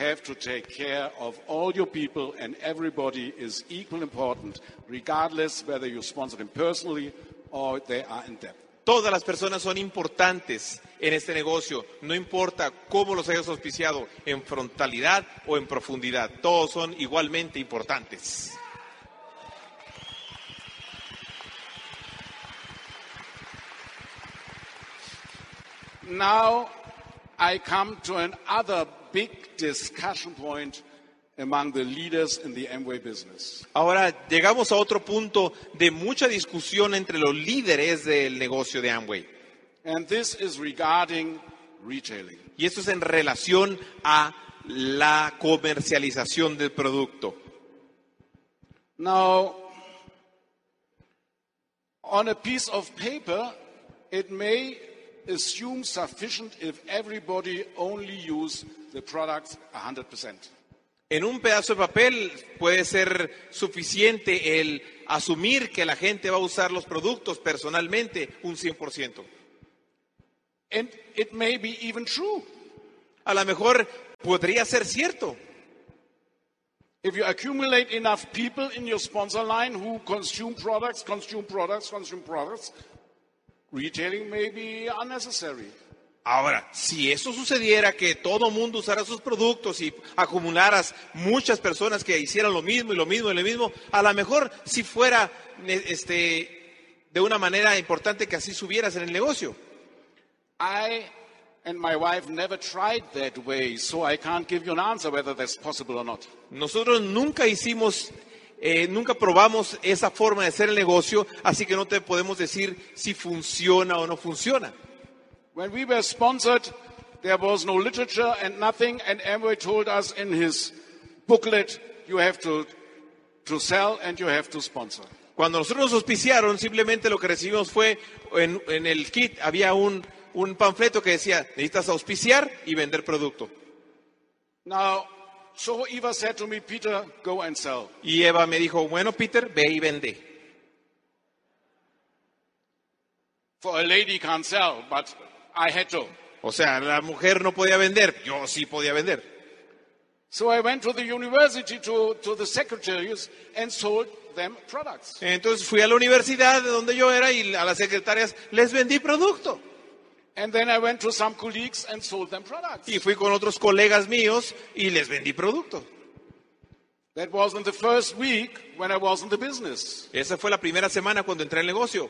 [SPEAKER 1] Have to take care of all your people, and everybody is equal important, regardless whether you sponsor them personally or they are in debt.
[SPEAKER 2] Todas las personas son importantes en este negocio, no importa cómo los hayas auspiciado, en frontalidad o en profundidad, todos son igualmente importantes.
[SPEAKER 1] Now I come to another big discussion point among the leaders in the Amway business.
[SPEAKER 2] Ahora llegamos a otro punto de mucha discusión entre los líderes del negocio de Amway.
[SPEAKER 1] And this is regarding retailing.
[SPEAKER 2] Y esto es en relación a la comercialización del producto.
[SPEAKER 1] Now, on a piece of paper, it may assume sufficient if everybody only use the product 100%.
[SPEAKER 2] En un pedazo de papel puede ser suficiente el asumir que la gente va a usar los productos personalmente un 100%.
[SPEAKER 1] And it may be even true.
[SPEAKER 2] A lo mejor podría ser cierto.
[SPEAKER 1] If you accumulate enough people in your sponsor line who consume products, consume products, consume products, retailing may be unnecessary.
[SPEAKER 2] Ahora, si eso sucediera, que todo mundo usara sus productos y acumularas muchas personas que hicieran lo mismo y lo mismo y lo mismo, a lo mejor si fuera este, de una manera importante que así subieras en el negocio.
[SPEAKER 1] I and my wife never tried that way, so I can't give you an answer whether that's possible or not.
[SPEAKER 2] Nosotros nunca hicimos, eh, nunca probamos esa forma de hacer el negocio, así que no te podemos decir si funciona o no funciona.
[SPEAKER 1] When we were sponsored, there was no literature and nothing, and Amway told us in his booklet, you have to, to sell and you have to sponsor.
[SPEAKER 2] Cuando nosotros nos auspiciaron, simplemente lo que recibimos fue, en, en el kit había un, un panfleto que decía, necesitas auspiciar y vender producto.
[SPEAKER 1] Now, so Eva said to me, Peter, go and sell.
[SPEAKER 2] Y Eva me dijo, bueno, Peter, ve y vende.
[SPEAKER 1] For a lady can't sell, but I had to.
[SPEAKER 2] O sea, la mujer no podía vender, yo sí podía vender.
[SPEAKER 1] So I went to the university to, to the secretaries and sold them products.
[SPEAKER 2] Entonces fui a la universidad de donde yo era y a las secretarias les vendí producto.
[SPEAKER 1] And then I went to some colleagues and sold them products.
[SPEAKER 2] Y fui con otros colegas míos y les vendí producto.
[SPEAKER 1] That was in the first week when I was in the business.
[SPEAKER 2] Esa fue la primera semana cuando entré al negocio.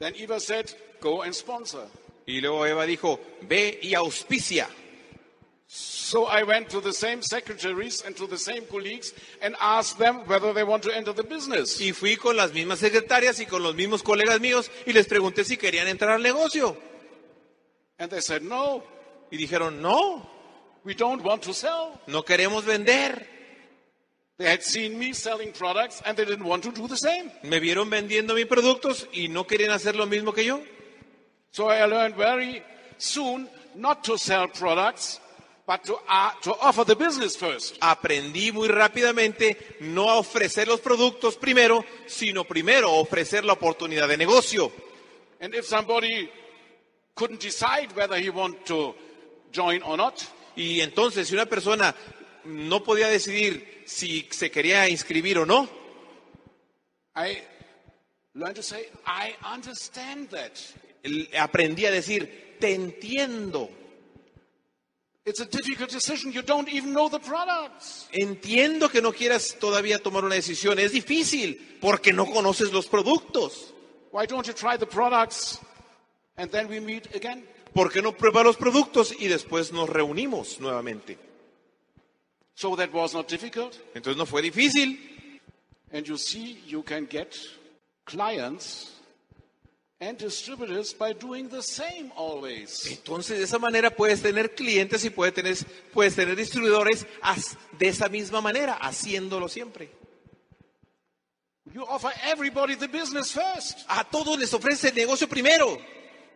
[SPEAKER 1] Then Eva said, go and sponsor.
[SPEAKER 2] Y luego Eva dijo, ve y auspicia.
[SPEAKER 1] So I went to the same secretaries and to the same colleagues and asked them whether they want to enter the business.
[SPEAKER 2] Y fui con las mismas secretarias y con los mismos colegas míos y les pregunté si querían entrar al negocio.
[SPEAKER 1] And they said, no,
[SPEAKER 2] Y dijeron, no,
[SPEAKER 1] we don't want to sell.
[SPEAKER 2] no queremos vender.
[SPEAKER 1] They had seen me selling products and they didn't want to do the same.
[SPEAKER 2] Me vieron vendiendo mis productos y no querían hacer lo mismo que yo.
[SPEAKER 1] So I learned very soon not to sell products, but to, uh, to offer the business first.
[SPEAKER 2] Aprendí muy rápidamente no a ofrecer los productos primero, sino primero ofrecer la oportunidad de negocio.
[SPEAKER 1] And if somebody couldn't decide whether he want to join or not,
[SPEAKER 2] Y entonces, si una persona no podía decidir si se quería inscribir o no,
[SPEAKER 1] I learned to say, I understand that.
[SPEAKER 2] Aprendí a decir, te entiendo.
[SPEAKER 1] It's a difficult decision. You don't even know the products.
[SPEAKER 2] Entiendo que no quieras todavía tomar una decisión. Es difícil porque no conoces los productos.
[SPEAKER 1] Why don't you try the products and then we meet again?
[SPEAKER 2] ¿Por qué no prueba los productos y después nos reunimos nuevamente?
[SPEAKER 1] So that was not difficult.
[SPEAKER 2] Entonces no fue difícil.
[SPEAKER 1] And you see, you can get clients and distributors by doing the same always.
[SPEAKER 2] Entonces, de esa manera puedes tener clientes y puedes tener, puedes tener distribuidores de esa misma manera, haciéndolo siempre.
[SPEAKER 1] You offer everybody the business first.
[SPEAKER 2] A todos les ofrece el negocio primero.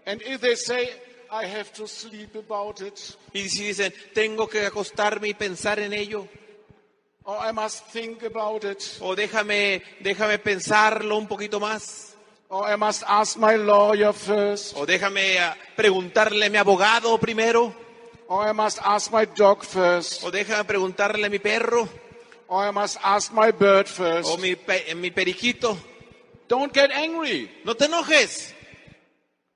[SPEAKER 1] And if they say, I have to sleep about it,
[SPEAKER 2] Y si dicen, tengo que acostarme y pensar en ello,
[SPEAKER 1] or I must think about it,
[SPEAKER 2] o déjame, déjame pensarlo un poquito más,
[SPEAKER 1] or I must ask my lawyer first,
[SPEAKER 2] o déjame ah, preguntarle a mi abogado primero,
[SPEAKER 1] or I must ask my dog first,
[SPEAKER 2] o déjame preguntarle a mi perro,
[SPEAKER 1] or I must ask my bird first.
[SPEAKER 2] o mi, pe- mi periquito.
[SPEAKER 1] Don't get angry.
[SPEAKER 2] No te enojes.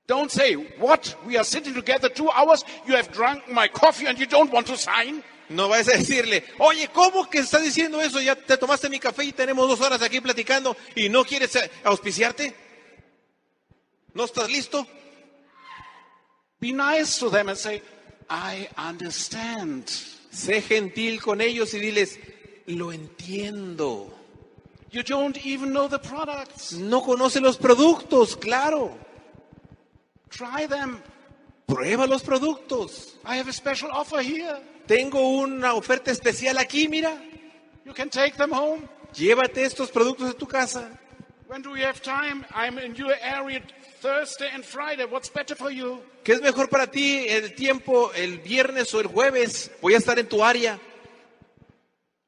[SPEAKER 1] Don't say, What? We are sitting together two hours, you have drunk my coffee and you don't want to sign?
[SPEAKER 2] No vas a decirle, oye, ¿cómo que estás diciendo eso? Ya te tomaste mi café y tenemos dos horas aquí platicando y no quieres eh, auspiciarte. ¿No estás listo?
[SPEAKER 1] Be nice to them and say, I understand.
[SPEAKER 2] Sé gentil con ellos y diles, lo entiendo.
[SPEAKER 1] You don't even know the products.
[SPEAKER 2] No conoce los productos, claro.
[SPEAKER 1] Try them.
[SPEAKER 2] Prueba los productos.
[SPEAKER 1] I have a special offer here.
[SPEAKER 2] Tengo una oferta especial aquí, mira.
[SPEAKER 1] You can take them home.
[SPEAKER 2] Llévate estos productos a tu casa.
[SPEAKER 1] When do we have time? I'm in your area Thursday and Friday. What's better for you?
[SPEAKER 2] ¿Qué es mejor para ti el tiempo, el viernes o el jueves? Voy a estar en tu área.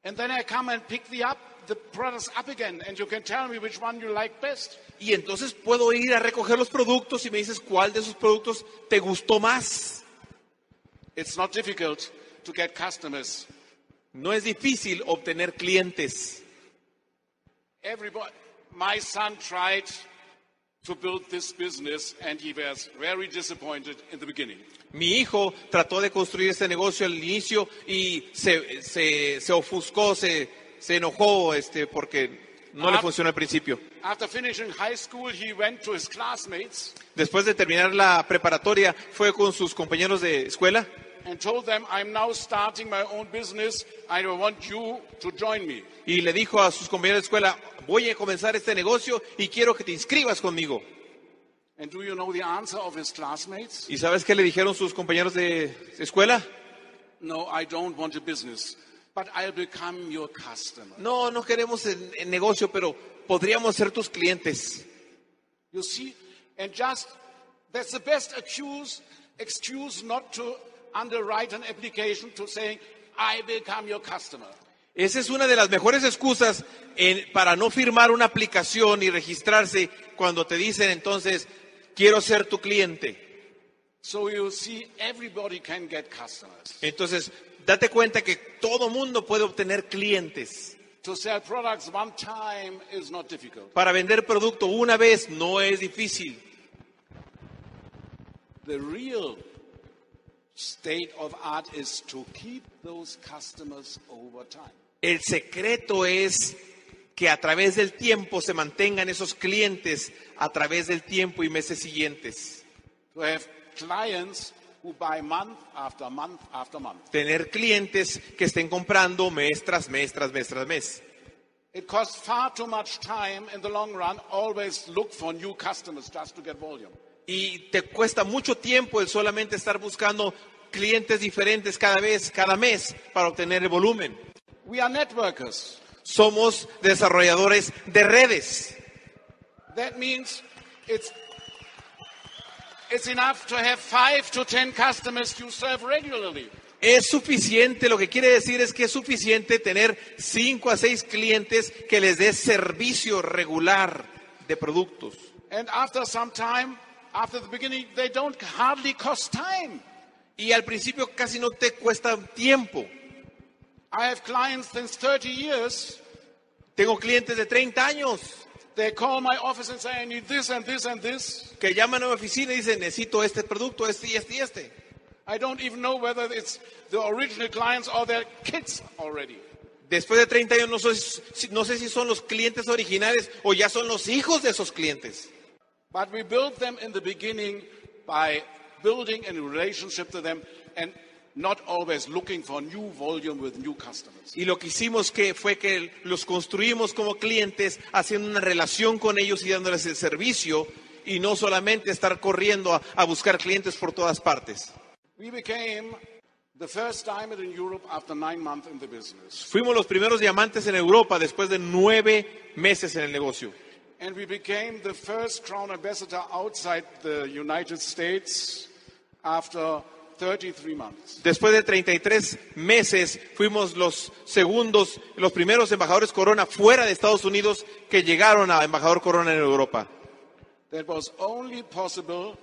[SPEAKER 1] And then I come and pick the up the products up again, and you can tell me which one you like best.
[SPEAKER 2] Y entonces puedo ir a recoger los productos y me dices cuál de esos productos te gustó más.
[SPEAKER 1] It's not difficult to get customers.
[SPEAKER 2] No es difícil obtener clientes.
[SPEAKER 1] Everybody, my son tried to build this business, and he was very disappointed in the beginning.
[SPEAKER 2] Mi hijo trató de construir este negocio al inicio y se, se, se ofuscó, se, se enojó este, porque no le funcionó al principio.
[SPEAKER 1] After finishing high school, he went to his classmates
[SPEAKER 2] Después de terminar la preparatoria, fue con sus compañeros de escuela
[SPEAKER 1] and told them, I'm now starting my own business. I want you to join me.
[SPEAKER 2] y le dijo a sus compañeros de escuela, voy a comenzar este negocio y quiero que te inscribas conmigo.
[SPEAKER 1] And do you know the answer of his classmates?
[SPEAKER 2] ¿Y sabes qué le dijeron sus compañeros de escuela?
[SPEAKER 1] No, I don't want a business, but I'll become your customer.
[SPEAKER 2] No, no queremos el, el negocio, pero podríamos ser tus clientes.
[SPEAKER 1] You see, and just that's the best excuse, excuse not to underwrite an application to saying, I become your customer.
[SPEAKER 2] Esa es una de las mejores excusas en- para no firmar una aplicación y registrarse cuando te dicen entonces, quiero ser tu cliente.
[SPEAKER 1] So you see, everybody can get customers.
[SPEAKER 2] Entonces, date cuenta que todo mundo puede obtener clientes.
[SPEAKER 1] To sell products one time is not difficult.
[SPEAKER 2] Para vender producto una vez no es difícil.
[SPEAKER 1] The real state of art is to keep those customers over time.
[SPEAKER 2] El secreto es que a través del tiempo se mantengan esos clientes a través del tiempo y meses siguientes.
[SPEAKER 1] To have clients who buy month after month after month.
[SPEAKER 2] Tener clientes que estén comprando mes tras mes tras mes tras mes.
[SPEAKER 1] It costs far too much time in the long run. Always look for new customers just to get volume.
[SPEAKER 2] Y te cuesta mucho tiempo el solamente estar buscando clientes diferentes cada vez, cada mes, para obtener el volumen.
[SPEAKER 1] We are networkers.
[SPEAKER 2] Somos desarrolladores de redes.
[SPEAKER 1] That means it's it's enough to have five to ten customers you serve regularly.
[SPEAKER 2] Es suficiente, lo que quiere decir es que es suficiente tener cinco a seis clientes que les des servicio regular de productos.
[SPEAKER 1] And after some time, after the beginning, they don't hardly cost time.
[SPEAKER 2] Y al principio casi no te cuesta tiempo.
[SPEAKER 1] I have clients since 30 years.
[SPEAKER 2] Tengo clientes de 30 años
[SPEAKER 1] They call my office and say, I need this and this and this.
[SPEAKER 2] que llaman a mi oficina y dicen, necesito este producto, este y este y este.
[SPEAKER 1] I don't even know whether it's the original clients or their kids already.
[SPEAKER 2] Después de 30 años no, sé si- no sé si son los clientes originales o ya son los hijos de esos clientes.
[SPEAKER 1] But we built them in the beginning by building a relationship to them and not always looking for new volume with new customers.
[SPEAKER 2] Y lo que hicimos que fue que los construimos como clientes, haciendo una relación con ellos y dándoles el servicio. Y después de 30 años no sé si son los clientes originales o ya son los hijos de esos clientes.
[SPEAKER 1] But we built them in the beginning by building a relationship to them and not always looking for new volume with new customers.
[SPEAKER 2] Y lo que hicimos que fue que los construimos como clientes, haciendo una relación con ellos y dándoles el servicio. y no solamente estar corriendo a, a buscar clientes por todas partes.
[SPEAKER 1] We became the first diamond in Europe after nine months in the business.
[SPEAKER 2] Fuimos los primeros diamantes en Europa después de nueve meses en el negocio.
[SPEAKER 1] And we became the first crown ambassador outside the United States after 33 months.
[SPEAKER 2] Después de 33 meses fuimos los segundos, los primeros embajadores Corona fuera de Estados Unidos que llegaron a embajador Corona en Europa.
[SPEAKER 1] That was only possible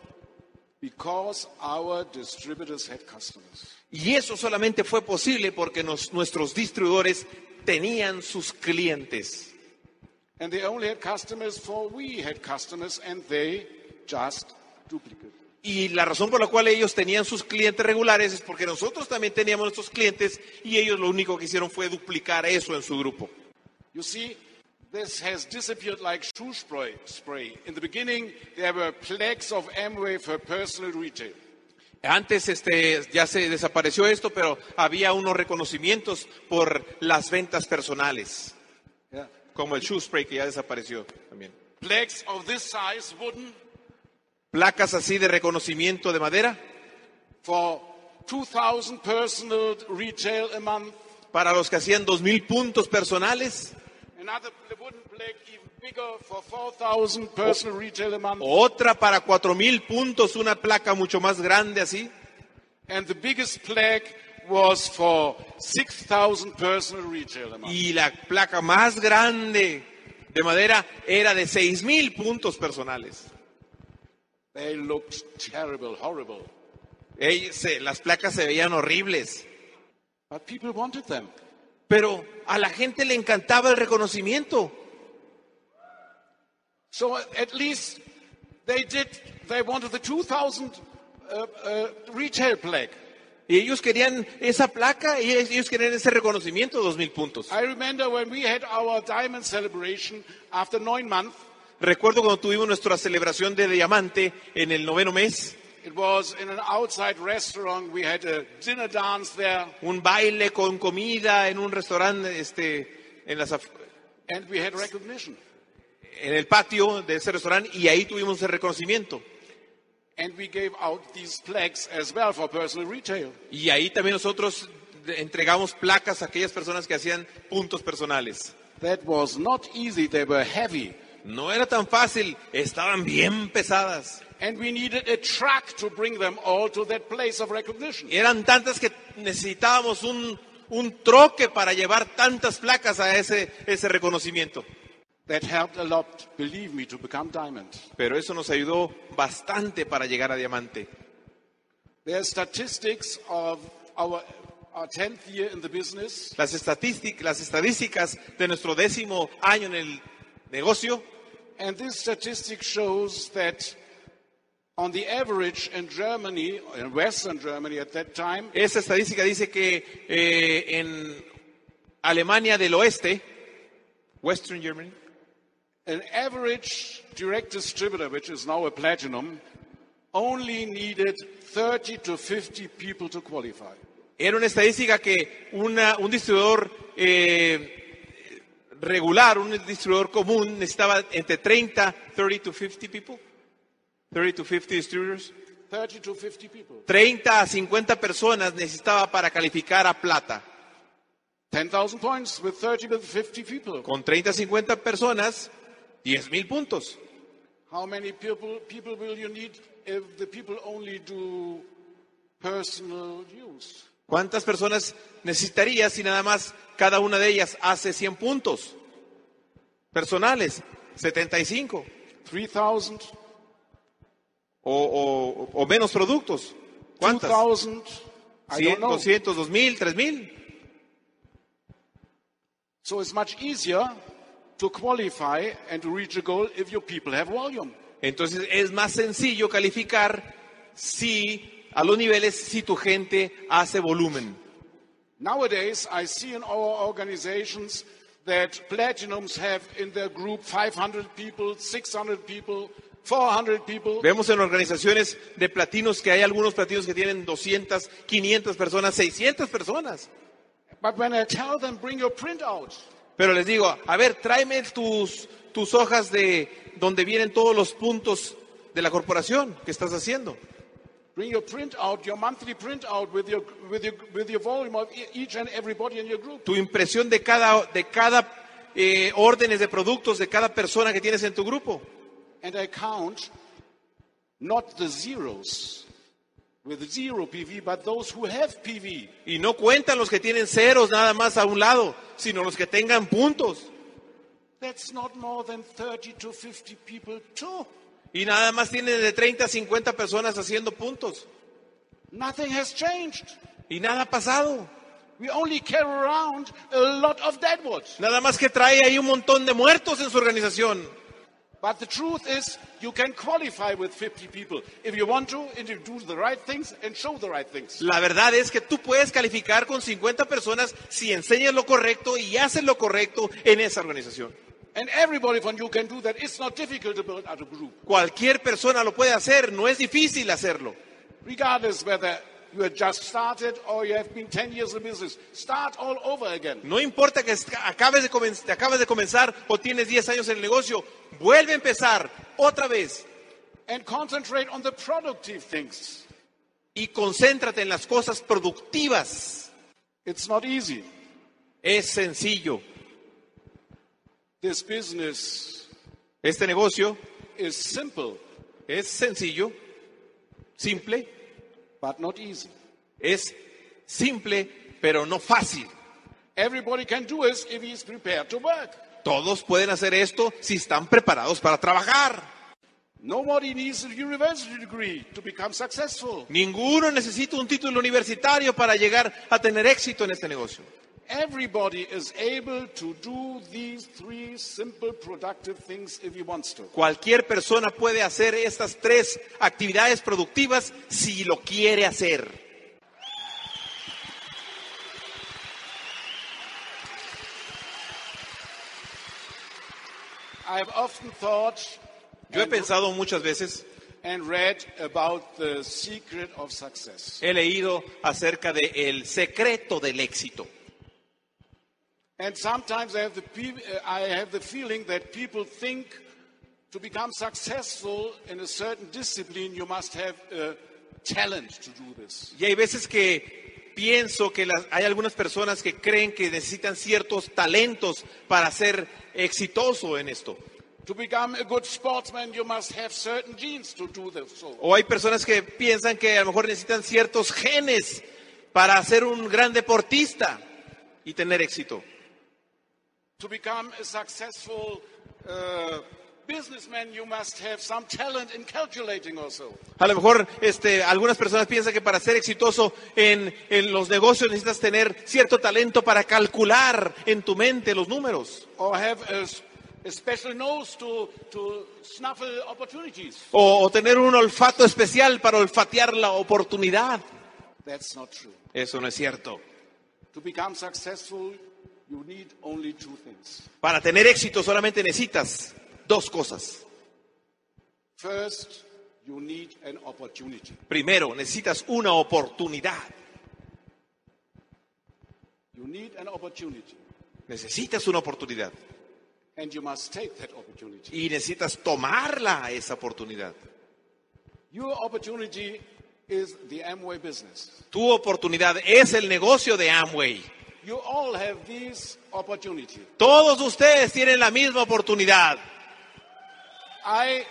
[SPEAKER 1] because our distributors had customers.
[SPEAKER 2] Y eso solamente fue posible porque nos- nuestros distribuidores tenían sus clientes.
[SPEAKER 1] And they only had customers for we had customers and they just duplicated.
[SPEAKER 2] Y la razón por la cual ellos tenían sus clientes regulares es porque nosotros también teníamos nuestros clientes y ellos lo único que hicieron fue duplicar eso en su grupo.
[SPEAKER 1] You see, this has disappeared like shoe spray. spray. In the beginning, there were plagues of Amway for personal retail.
[SPEAKER 2] Antes este, ya se desapareció esto, pero había unos reconocimientos por las ventas personales,
[SPEAKER 1] Yeah.
[SPEAKER 2] Como el shoe spray que ya desapareció también.
[SPEAKER 1] Plagues of this size wooden
[SPEAKER 2] Placas así de reconocimiento de madera
[SPEAKER 1] for 2,000 personal retail a month.
[SPEAKER 2] para los que hacían 2.000 puntos personales.
[SPEAKER 1] Another wooden plague even bigger for 4,000 personal retail a month.
[SPEAKER 2] Otra para 4.000 puntos, una placa mucho más grande así.
[SPEAKER 1] And the biggest plague was for 6,000 personal retail.
[SPEAKER 2] Y la placa más grande de madera era de 6.000 puntos personales.
[SPEAKER 1] They looked terrible, horrible.
[SPEAKER 2] Se- las placas se veían horribles,
[SPEAKER 1] But people wanted them.
[SPEAKER 2] pero a la gente le encantaba el reconocimiento.
[SPEAKER 1] So at least they did, they wanted the 2,000 uh, uh, retail plague.
[SPEAKER 2] Y ellos querían esa placa y ellos querían ese reconocimiento de 2.000 puntos.
[SPEAKER 1] I remember when we had our diamond celebration after nine months,
[SPEAKER 2] Recuerdo cuando tuvimos nuestra celebración de diamante en el noveno mes,
[SPEAKER 1] it was in an outside restaurant. We had a dinner dance there,
[SPEAKER 2] un baile con comida en un restaurante este, en, las
[SPEAKER 1] and we had recognition.
[SPEAKER 2] en el patio de ese restaurante y ahí tuvimos el reconocimiento. Y ahí también nosotros entregamos placas a aquellas personas que hacían puntos personales.
[SPEAKER 1] That was not easy. They were heavy.
[SPEAKER 2] No era tan fácil, estaban bien pesadas.
[SPEAKER 1] And we needed a truck to bring them all to that place of recognition.
[SPEAKER 2] Eran tantas que necesitábamos un, un troque para llevar tantas placas a ese, ese reconocimiento.
[SPEAKER 1] That helped a lot, believe me, to become diamond.
[SPEAKER 2] Pero eso nos ayudó bastante para llegar a diamante.
[SPEAKER 1] There are statistics of our, our 10th year in the business.
[SPEAKER 2] Las estadísticas, las estadísticas de nuestro décimo año en el negocio
[SPEAKER 1] And this statistic shows that on the average in Germany, in Western Germany at that time,
[SPEAKER 2] Esa estadística dice que eh, en Alemania del Oeste, Western Germany,
[SPEAKER 1] an average direct distributor, which is now a platinum, only needed 30 to 50 people to qualify.
[SPEAKER 2] era una estadística que una- un distribuidor eh, regular, un distribuidor común, necesitaba entre 30, 30 to 50 people, 30 to 50 distributors,
[SPEAKER 1] 30 to 50 people.
[SPEAKER 2] 30 a 50 personas necesitaba para calificar a plata.
[SPEAKER 1] 10,000 points with 30 to 50 people.
[SPEAKER 2] Con 30 a 50 personas, 10 mil puntos.
[SPEAKER 1] How many people, people will you need if the people only do personal use?
[SPEAKER 2] ¿Cuántas personas necesitarías si nada más cada una de ellas hace 100 puntos? Personales, 75.
[SPEAKER 1] 3,000,
[SPEAKER 2] O, o- o menos productos. ¿Cuántas?
[SPEAKER 1] 2,000, I
[SPEAKER 2] 100,
[SPEAKER 1] don't know.
[SPEAKER 2] 200, 2000, 3000.
[SPEAKER 1] So it's much easier to qualify and to reach a goal if your people have volume.
[SPEAKER 2] Entonces es más sencillo calificar si a los niveles si tu gente hace volumen.
[SPEAKER 1] Nowadays, I see in our organizations that platinums have in their group 500 people, 600 people, 400 people.
[SPEAKER 2] Vemos en organizaciones de platinos que hay algunos platinos que tienen 200, 500 personas, 600 personas.
[SPEAKER 1] But when I tell them, bring your printout,
[SPEAKER 2] Pero les digo, a ver, tráeme tus, tus hojas de donde vienen todos los puntos de la corporación que estás haciendo.
[SPEAKER 1] Bring your print out, your monthly print out with your, with your, with your volume of e- each and everybody in your group.
[SPEAKER 2] Tu impresión de cada, de cada eh, órdenes de productos de cada persona que tienes en tu grupo.
[SPEAKER 1] And I count not the zeros with zero PV, but those who have PV.
[SPEAKER 2] Y no cuentan los que tienen ceros nada más a un lado, sino los que tengan puntos.
[SPEAKER 1] That's not more than 30 to 50 people too.
[SPEAKER 2] Y nada más tienen de 30 a 50 personas haciendo puntos.
[SPEAKER 1] Nothing has changed.
[SPEAKER 2] Y nada ha pasado.
[SPEAKER 1] We only carry around a lot of deadwood.
[SPEAKER 2] Nada más que trae ahí un montón de muertos en su organización.
[SPEAKER 1] But the truth is, you can qualify with 50 people if you want to, and you do the right things and show the right things.
[SPEAKER 2] La verdad es que tú puedes calificar con 50 personas si enseñas lo correcto y haces lo correcto en esa organización.
[SPEAKER 1] And everybody from you can do that. It's not difficult to build out a group,
[SPEAKER 2] Cualquier persona lo puede hacer, no es difícil hacerlo.
[SPEAKER 1] regardless whether you have just started or you have been 10 years in business. Start all over again.
[SPEAKER 2] No importa que acabes de, te acabas de comenzar o tienes 10 años en el negocio, vuelve a empezar otra vez
[SPEAKER 1] And concentrate on the productive things.
[SPEAKER 2] y concéntrate en las cosas productivas.
[SPEAKER 1] It's not easy.
[SPEAKER 2] Es sencillo.
[SPEAKER 1] This business
[SPEAKER 2] Este negocio
[SPEAKER 1] is simple,
[SPEAKER 2] es sencillo, simple,
[SPEAKER 1] but not easy.
[SPEAKER 2] es simple, pero no fácil.
[SPEAKER 1] Everybody can do it if he's prepared to work.
[SPEAKER 2] Todos pueden hacer esto si están preparados para trabajar.
[SPEAKER 1] Nobody needs a university degree to become successful.
[SPEAKER 2] Ninguno necesita un título universitario para llegar a tener éxito en este negocio.
[SPEAKER 1] Everybody is able to do these three simple productive things if he wants to.
[SPEAKER 2] Cualquier persona puede hacer estas tres actividades productivas si lo quiere hacer.
[SPEAKER 1] I have often thought
[SPEAKER 2] Yo he pensado muchas veces,
[SPEAKER 1] and read about the secret of success.
[SPEAKER 2] he leído acerca del el secreto del éxito.
[SPEAKER 1] And sometimes I have, the, pe- uh, I have the feeling that people think to become successful in a certain discipline, you must have a talent to do this.
[SPEAKER 2] Y hay veces que pienso que las- hay algunas personas que creen que necesitan ciertos talentos para ser exitoso en esto.
[SPEAKER 1] To become a good sportsman, you must have certain genes to do this. So.
[SPEAKER 2] O hay personas que piensan que a lo mejor necesitan ciertos genes para ser un gran deportista y tener éxito.
[SPEAKER 1] To become a successful uh, businessman, you must have some talent in calculating also.
[SPEAKER 2] A lo mejor este, algunas personas piensan que para ser exitoso en, en los negocios necesitas tener cierto talento para calcular en tu mente los números.
[SPEAKER 1] Or have a, s- a special nose to, to snuffle opportunities.
[SPEAKER 2] O, o tener un olfato especial para olfatear la oportunidad.
[SPEAKER 1] That's not true.
[SPEAKER 2] Eso no es cierto.
[SPEAKER 1] To become successful, you need only two things.
[SPEAKER 2] Para tener éxito solamente necesitas dos cosas.
[SPEAKER 1] First, you need an opportunity.
[SPEAKER 2] Primero, necesitas una oportunidad.
[SPEAKER 1] You need an opportunity,
[SPEAKER 2] Necesitas una oportunidad.
[SPEAKER 1] and you must take that opportunity.
[SPEAKER 2] Y necesitas tomarla esa oportunidad.
[SPEAKER 1] Your opportunity is the Amway business.
[SPEAKER 2] Tu oportunidad es el negocio de Amway.
[SPEAKER 1] You all have this opportunity.
[SPEAKER 2] Todos ustedes tienen la misma oportunidad.
[SPEAKER 1] I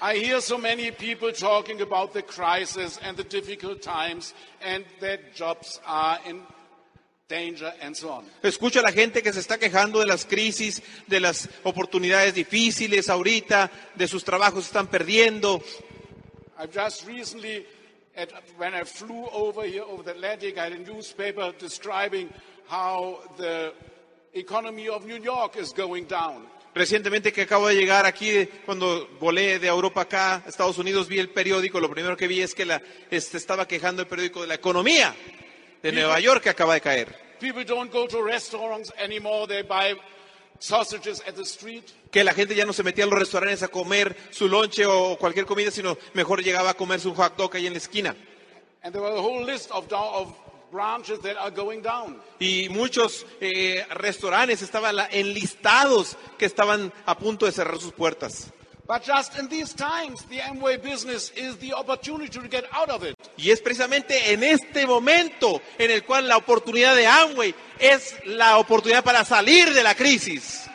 [SPEAKER 1] I hear so many people talking about the crisis and the difficult times and that jobs are in danger and so on.
[SPEAKER 2] Escucho a la gente que se está quejando de las crisis, de las oportunidades difíciles ahorita, de sus trabajos están perdiendo.
[SPEAKER 1] I've just recently, at, when I flew over here over the Atlantic, I had a newspaper describing how the economy of New York is going down.
[SPEAKER 2] Recientemente que acabo de llegar aquí, cuando volé de Europa acá, Estados Unidos, vi el periódico, lo primero que vi es que la, este, estaba quejando el periódico de la economía de Nueva York que acaba de caer.
[SPEAKER 1] People don't go to restaurants anymore, they buy sausages at the street.
[SPEAKER 2] Que la gente ya no se metía a los restaurantes a comer su lonche o cualquier comida, sino mejor llegaba a comerse un hot dog ahí en la esquina.
[SPEAKER 1] And there was a whole list of, down, of branches that are going down.
[SPEAKER 2] Y muchos eh, restaurantes estaban enlistados que estaban a punto de cerrar sus puertas.
[SPEAKER 1] But just in these times, the Amway business is the opportunity to get out of it.
[SPEAKER 2] Y es precisamente en este momento en el cual la oportunidad de Amway es la oportunidad para salir de la crisis.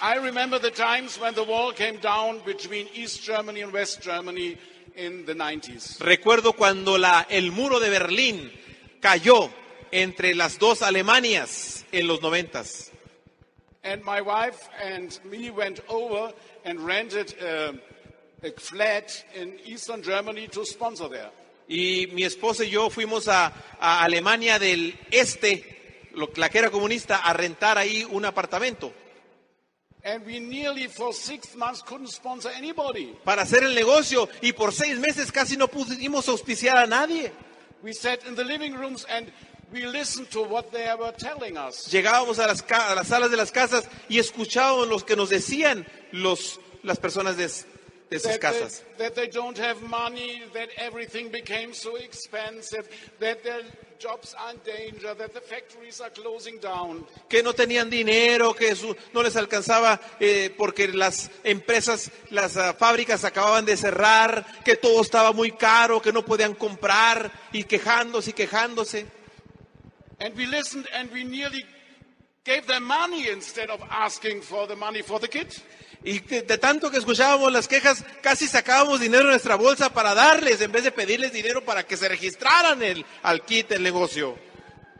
[SPEAKER 1] I remember the times when the wall came down between East Germany and West Germany in the 90s.
[SPEAKER 2] Recuerdo cuando la, el muro de Berlín cayó entre las dos Alemanias en los noventas.
[SPEAKER 1] And my wife and me went over and rented a, a flat in Eastern Germany to sponsor there.
[SPEAKER 2] Y mi esposa y yo fuimos a, a Alemania del Este, lo- la que era comunista, a rentar ahí un apartamento
[SPEAKER 1] And we nearly for six months couldn't sponsor anybody.
[SPEAKER 2] para hacer el negocio y por seis meses casi no pudimos auspiciar a nadie.
[SPEAKER 1] We sat in the living rooms and we listened to what they were telling us.
[SPEAKER 2] Llegábamos a las, a las salas de las casas y escuchábamos lo que nos decían los, las personas de, de esas casas.
[SPEAKER 1] that they don't have money, that everything became so expensive, that their jobs are in danger, that the factories are closing down.
[SPEAKER 2] que no tenían dinero, que su- no les alcanzaba eh, porque las empresas, las ah, fábricas acababan de cerrar, que todo estaba muy caro, que no podían comprar y quejándose y quejándose.
[SPEAKER 1] And we listened and we nearly gave them money instead of asking for the money for the kid.
[SPEAKER 2] Y de, tanto que escuchábamos las quejas, casi sacábamos dinero de nuestra bolsa para darles, en vez de pedirles dinero para que se registraran el, al kit el negocio.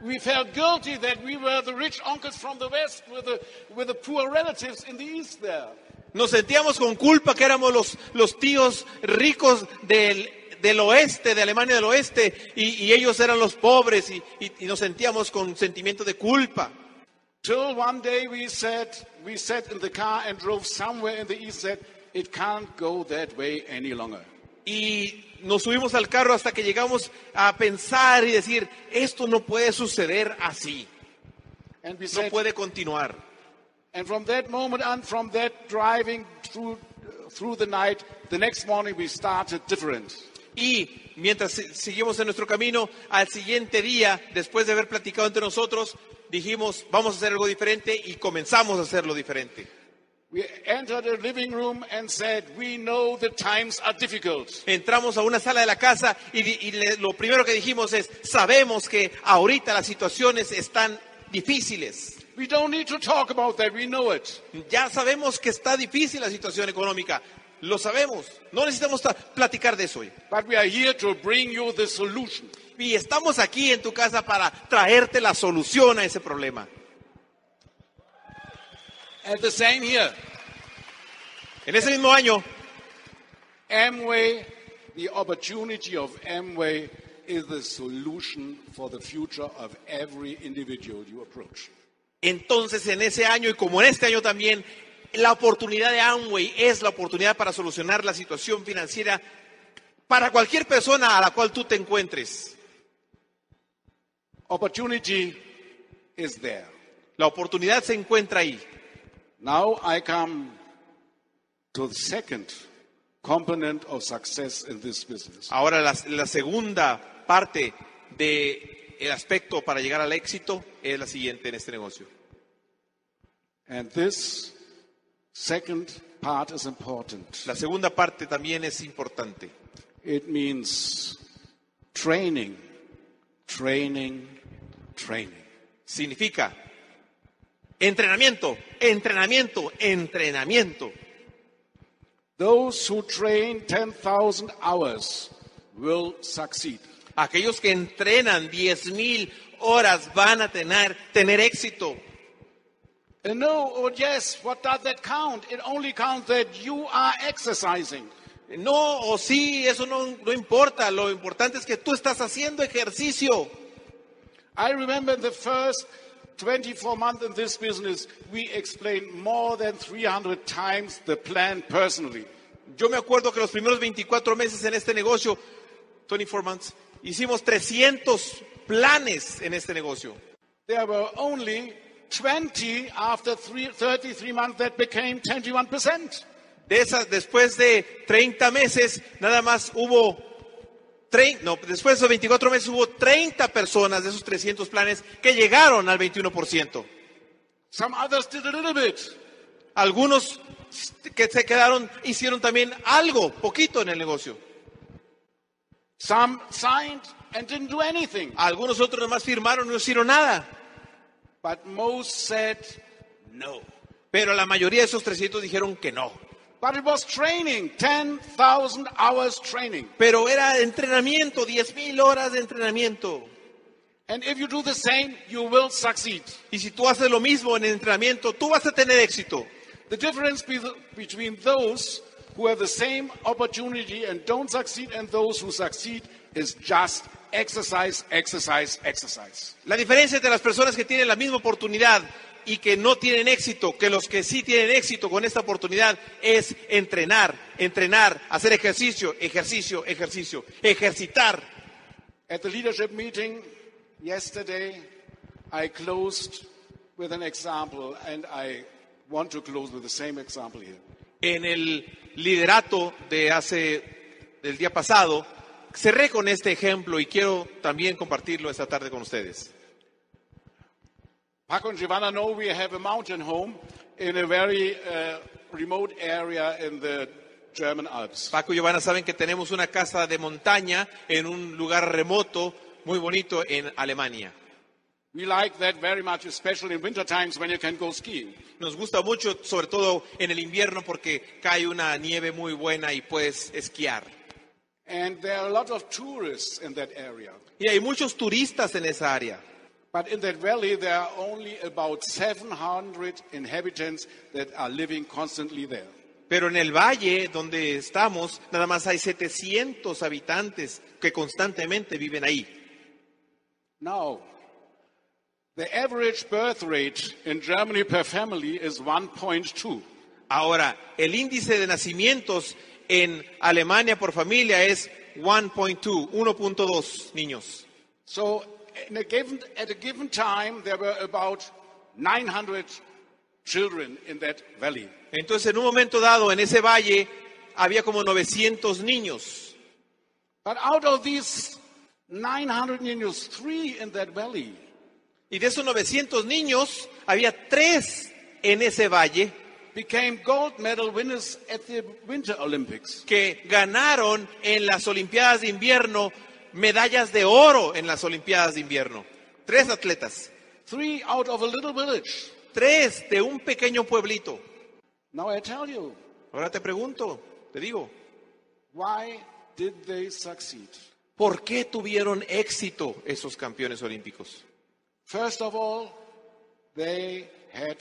[SPEAKER 1] We felt guilty that we were the rich uncles from the West with the, with the poor relatives in the East there.
[SPEAKER 2] Nos sentíamos con culpa que éramos los, los tíos ricos del, del oeste, de Alemania del oeste, y, y ellos eran los pobres, y, y- y nos sentíamos con sentimiento de culpa.
[SPEAKER 1] Till one day we said, we sat in the car and drove somewhere in the East said, it can't go that way any longer.
[SPEAKER 2] Y nos subimos al carro hasta que llegamos a pensar y decir, esto no puede suceder así,
[SPEAKER 1] And we
[SPEAKER 2] no
[SPEAKER 1] said,
[SPEAKER 2] puede continuar.
[SPEAKER 1] and from that moment on, from that driving through, through the night, the next morning we started different.
[SPEAKER 2] Y mientras se- seguimos en nuestro camino, al siguiente día, después de haber platicado entre nosotros, dijimos, vamos a hacer algo diferente y comenzamos a hacerlo diferente.
[SPEAKER 1] We entered a living room and said, we know the times are difficult.
[SPEAKER 2] Entramos a una sala de la casa y, y le- lo primero que dijimos es, sabemos que ahorita las situaciones están difíciles.
[SPEAKER 1] We don't need to talk about that, we know it.
[SPEAKER 2] Ya sabemos que está difícil la situación económica. Lo sabemos. No necesitamos ta- platicar de eso hoy.
[SPEAKER 1] But we are here to bring you the solution.
[SPEAKER 2] Y estamos aquí en tu casa para traerte la solución a ese problema.
[SPEAKER 1] And the same here.
[SPEAKER 2] En ese mismo año,
[SPEAKER 1] Amway, the opportunity of Amway is the solution for the future of every individual you approach.
[SPEAKER 2] entonces en ese año y como en este año también, la oportunidad de Amway es la oportunidad para solucionar la situación financiera para cualquier persona a la cual tú te encuentres.
[SPEAKER 1] Opportunity is there.
[SPEAKER 2] La oportunidad se encuentra ahí.
[SPEAKER 1] Now I come to the second component of success in this business.
[SPEAKER 2] Ahora la, la segunda parte del aspecto para llegar al éxito es la siguiente en este negocio.
[SPEAKER 1] And this second part is important.
[SPEAKER 2] La segunda parte también es importante.
[SPEAKER 1] It means training, training, training.
[SPEAKER 2] Significa entrenamiento, entrenamiento, entrenamiento.
[SPEAKER 1] Those who train 10,000 hours will succeed.
[SPEAKER 2] Aquellos que entrenan 10.000 horas van a tener, tener éxito.
[SPEAKER 1] And no, or yes, what does that count? It only counts that you are exercising.
[SPEAKER 2] No o sí, eso no, no importa. Lo importante es que tú estás haciendo ejercicio.
[SPEAKER 1] I remember in the first 24 months in this business, we explained more than 300 times the plan personally.
[SPEAKER 2] Yo me acuerdo que los primeros 24 meses en este negocio, 24 months, hicimos 300 planes en este negocio.
[SPEAKER 1] There were only 20 after three, 33 months that became 21%.
[SPEAKER 2] De esas, después de 30 meses, nada más hubo, trein- no, después de esos 24 meses hubo 30 personas de esos 300 planes que llegaron al 21%.
[SPEAKER 1] Some others did a little bit.
[SPEAKER 2] Algunos que se quedaron hicieron también algo, poquito en el negocio.
[SPEAKER 1] Some signed and didn't do anything.
[SPEAKER 2] Algunos otros nomás firmaron y no hicieron nada.
[SPEAKER 1] But most said no.
[SPEAKER 2] Pero la mayoría de esos 300 dijeron que no.
[SPEAKER 1] But it was training, 10,000 hours training.
[SPEAKER 2] Pero era entrenamiento, 10.000 horas de entrenamiento.
[SPEAKER 1] And if you do the same, you will succeed.
[SPEAKER 2] Y si tú haces lo mismo en el entrenamiento, tú vas a tener éxito.
[SPEAKER 1] The difference be- between those who have the same opportunity and don't succeed and those who succeed is just exercise, exercise, exercise.
[SPEAKER 2] La diferencia entre las personas que tienen la misma oportunidad y que no tienen éxito, que los que sí tienen éxito con esta oportunidad, es entrenar, entrenar, hacer ejercicio, ejercicio, ejercicio, ejercitar.
[SPEAKER 1] At the leadership meeting yesterday, I closed with an example, and I want to close with the same example here.
[SPEAKER 2] En el liderato de hace, del día pasado, cerré con este ejemplo y quiero también compartirlo esta tarde con ustedes.
[SPEAKER 1] Paco and Giovanna know we have a mountain home in a very uh, remote area in the German Alps.
[SPEAKER 2] Paco y Giovanna saben que tenemos una casa de montaña en un lugar remoto, muy bonito, en Alemania.
[SPEAKER 1] We like that very much, especially in winter times when you can go skiing.
[SPEAKER 2] Nos gusta mucho, sobre todo en el invierno, porque cae una nieve muy buena y puedes esquiar.
[SPEAKER 1] And there are a lot of tourists in that area.
[SPEAKER 2] Y hay muchos turistas en esa área.
[SPEAKER 1] But in that valley, there are only about 700 inhabitants that are living constantly there.
[SPEAKER 2] Pero en el valle donde estamos, nada más hay 700 habitantes que constantemente viven ahí.
[SPEAKER 1] Now, the average birth rate in Germany per family is 1.2.
[SPEAKER 2] Ahora, el índice de nacimientos en Alemania por familia es 1.2, 1.2 niños.
[SPEAKER 1] So, in a given, at a given time, there were about 900 children in that valley.
[SPEAKER 2] Entonces, en un momento dado, en ese valle, había como 900 niños.
[SPEAKER 1] But out of these 900 niños, three in that valley
[SPEAKER 2] Y de esos 900 niños, había tres en ese valle
[SPEAKER 1] became gold medal winners at the Winter Olympics.
[SPEAKER 2] que ganaron en las Olimpiadas de invierno medallas de oro en las Olimpiadas de invierno. Tres atletas.
[SPEAKER 1] Three out of a little village.
[SPEAKER 2] Tres de un pequeño pueblito.
[SPEAKER 1] Now I tell you,
[SPEAKER 2] Ahora te pregunto, te digo,
[SPEAKER 1] why did they succeed?
[SPEAKER 2] ¿por qué tuvieron éxito esos campeones olímpicos?
[SPEAKER 1] First of all, they had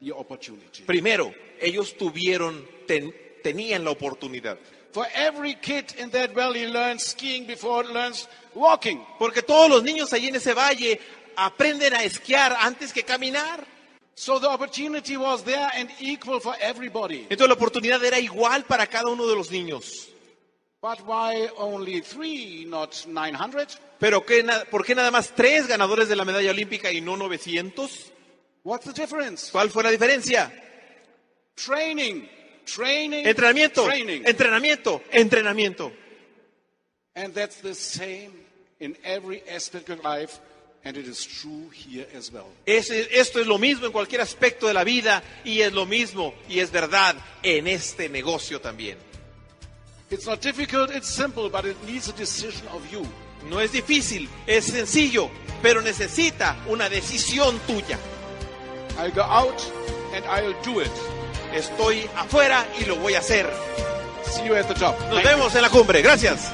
[SPEAKER 1] the opportunity.
[SPEAKER 2] Primero, ellos tuvieron, ten- tenían la oportunidad.
[SPEAKER 1] For every kid in that valley learns skiing before it learns walking.
[SPEAKER 2] Porque todos los niños allí en ese valle aprenden a esquiar antes que caminar.
[SPEAKER 1] So the opportunity was there and equal for everybody.
[SPEAKER 2] Entonces la oportunidad era igual para cada uno de los niños.
[SPEAKER 1] But why only three, not 900?
[SPEAKER 2] Pero ¿qué ¿por qué nada más tres ganadores de la medalla olímpica y no 900?
[SPEAKER 1] What's the difference?
[SPEAKER 2] ¿Cuál fue la diferencia?
[SPEAKER 1] Training, training,
[SPEAKER 2] Entrenamiento,
[SPEAKER 1] training.
[SPEAKER 2] entrenamiento, entrenamiento.
[SPEAKER 1] And that's the same in every aspect of life, and it is true here as well.
[SPEAKER 2] Es- esto es lo mismo en cualquier aspecto de la vida y es lo mismo y es verdad en este negocio también.
[SPEAKER 1] It's not difficult, it's simple, but it needs a decision of you.
[SPEAKER 2] No es difícil, es sencillo, pero necesita una decisión tuya.
[SPEAKER 1] I'll go out and I'll do it.
[SPEAKER 2] Estoy afuera y lo voy a hacer.
[SPEAKER 1] See you at the top.
[SPEAKER 2] Nos
[SPEAKER 1] Thank you.
[SPEAKER 2] vemos en la cumbre. Gracias.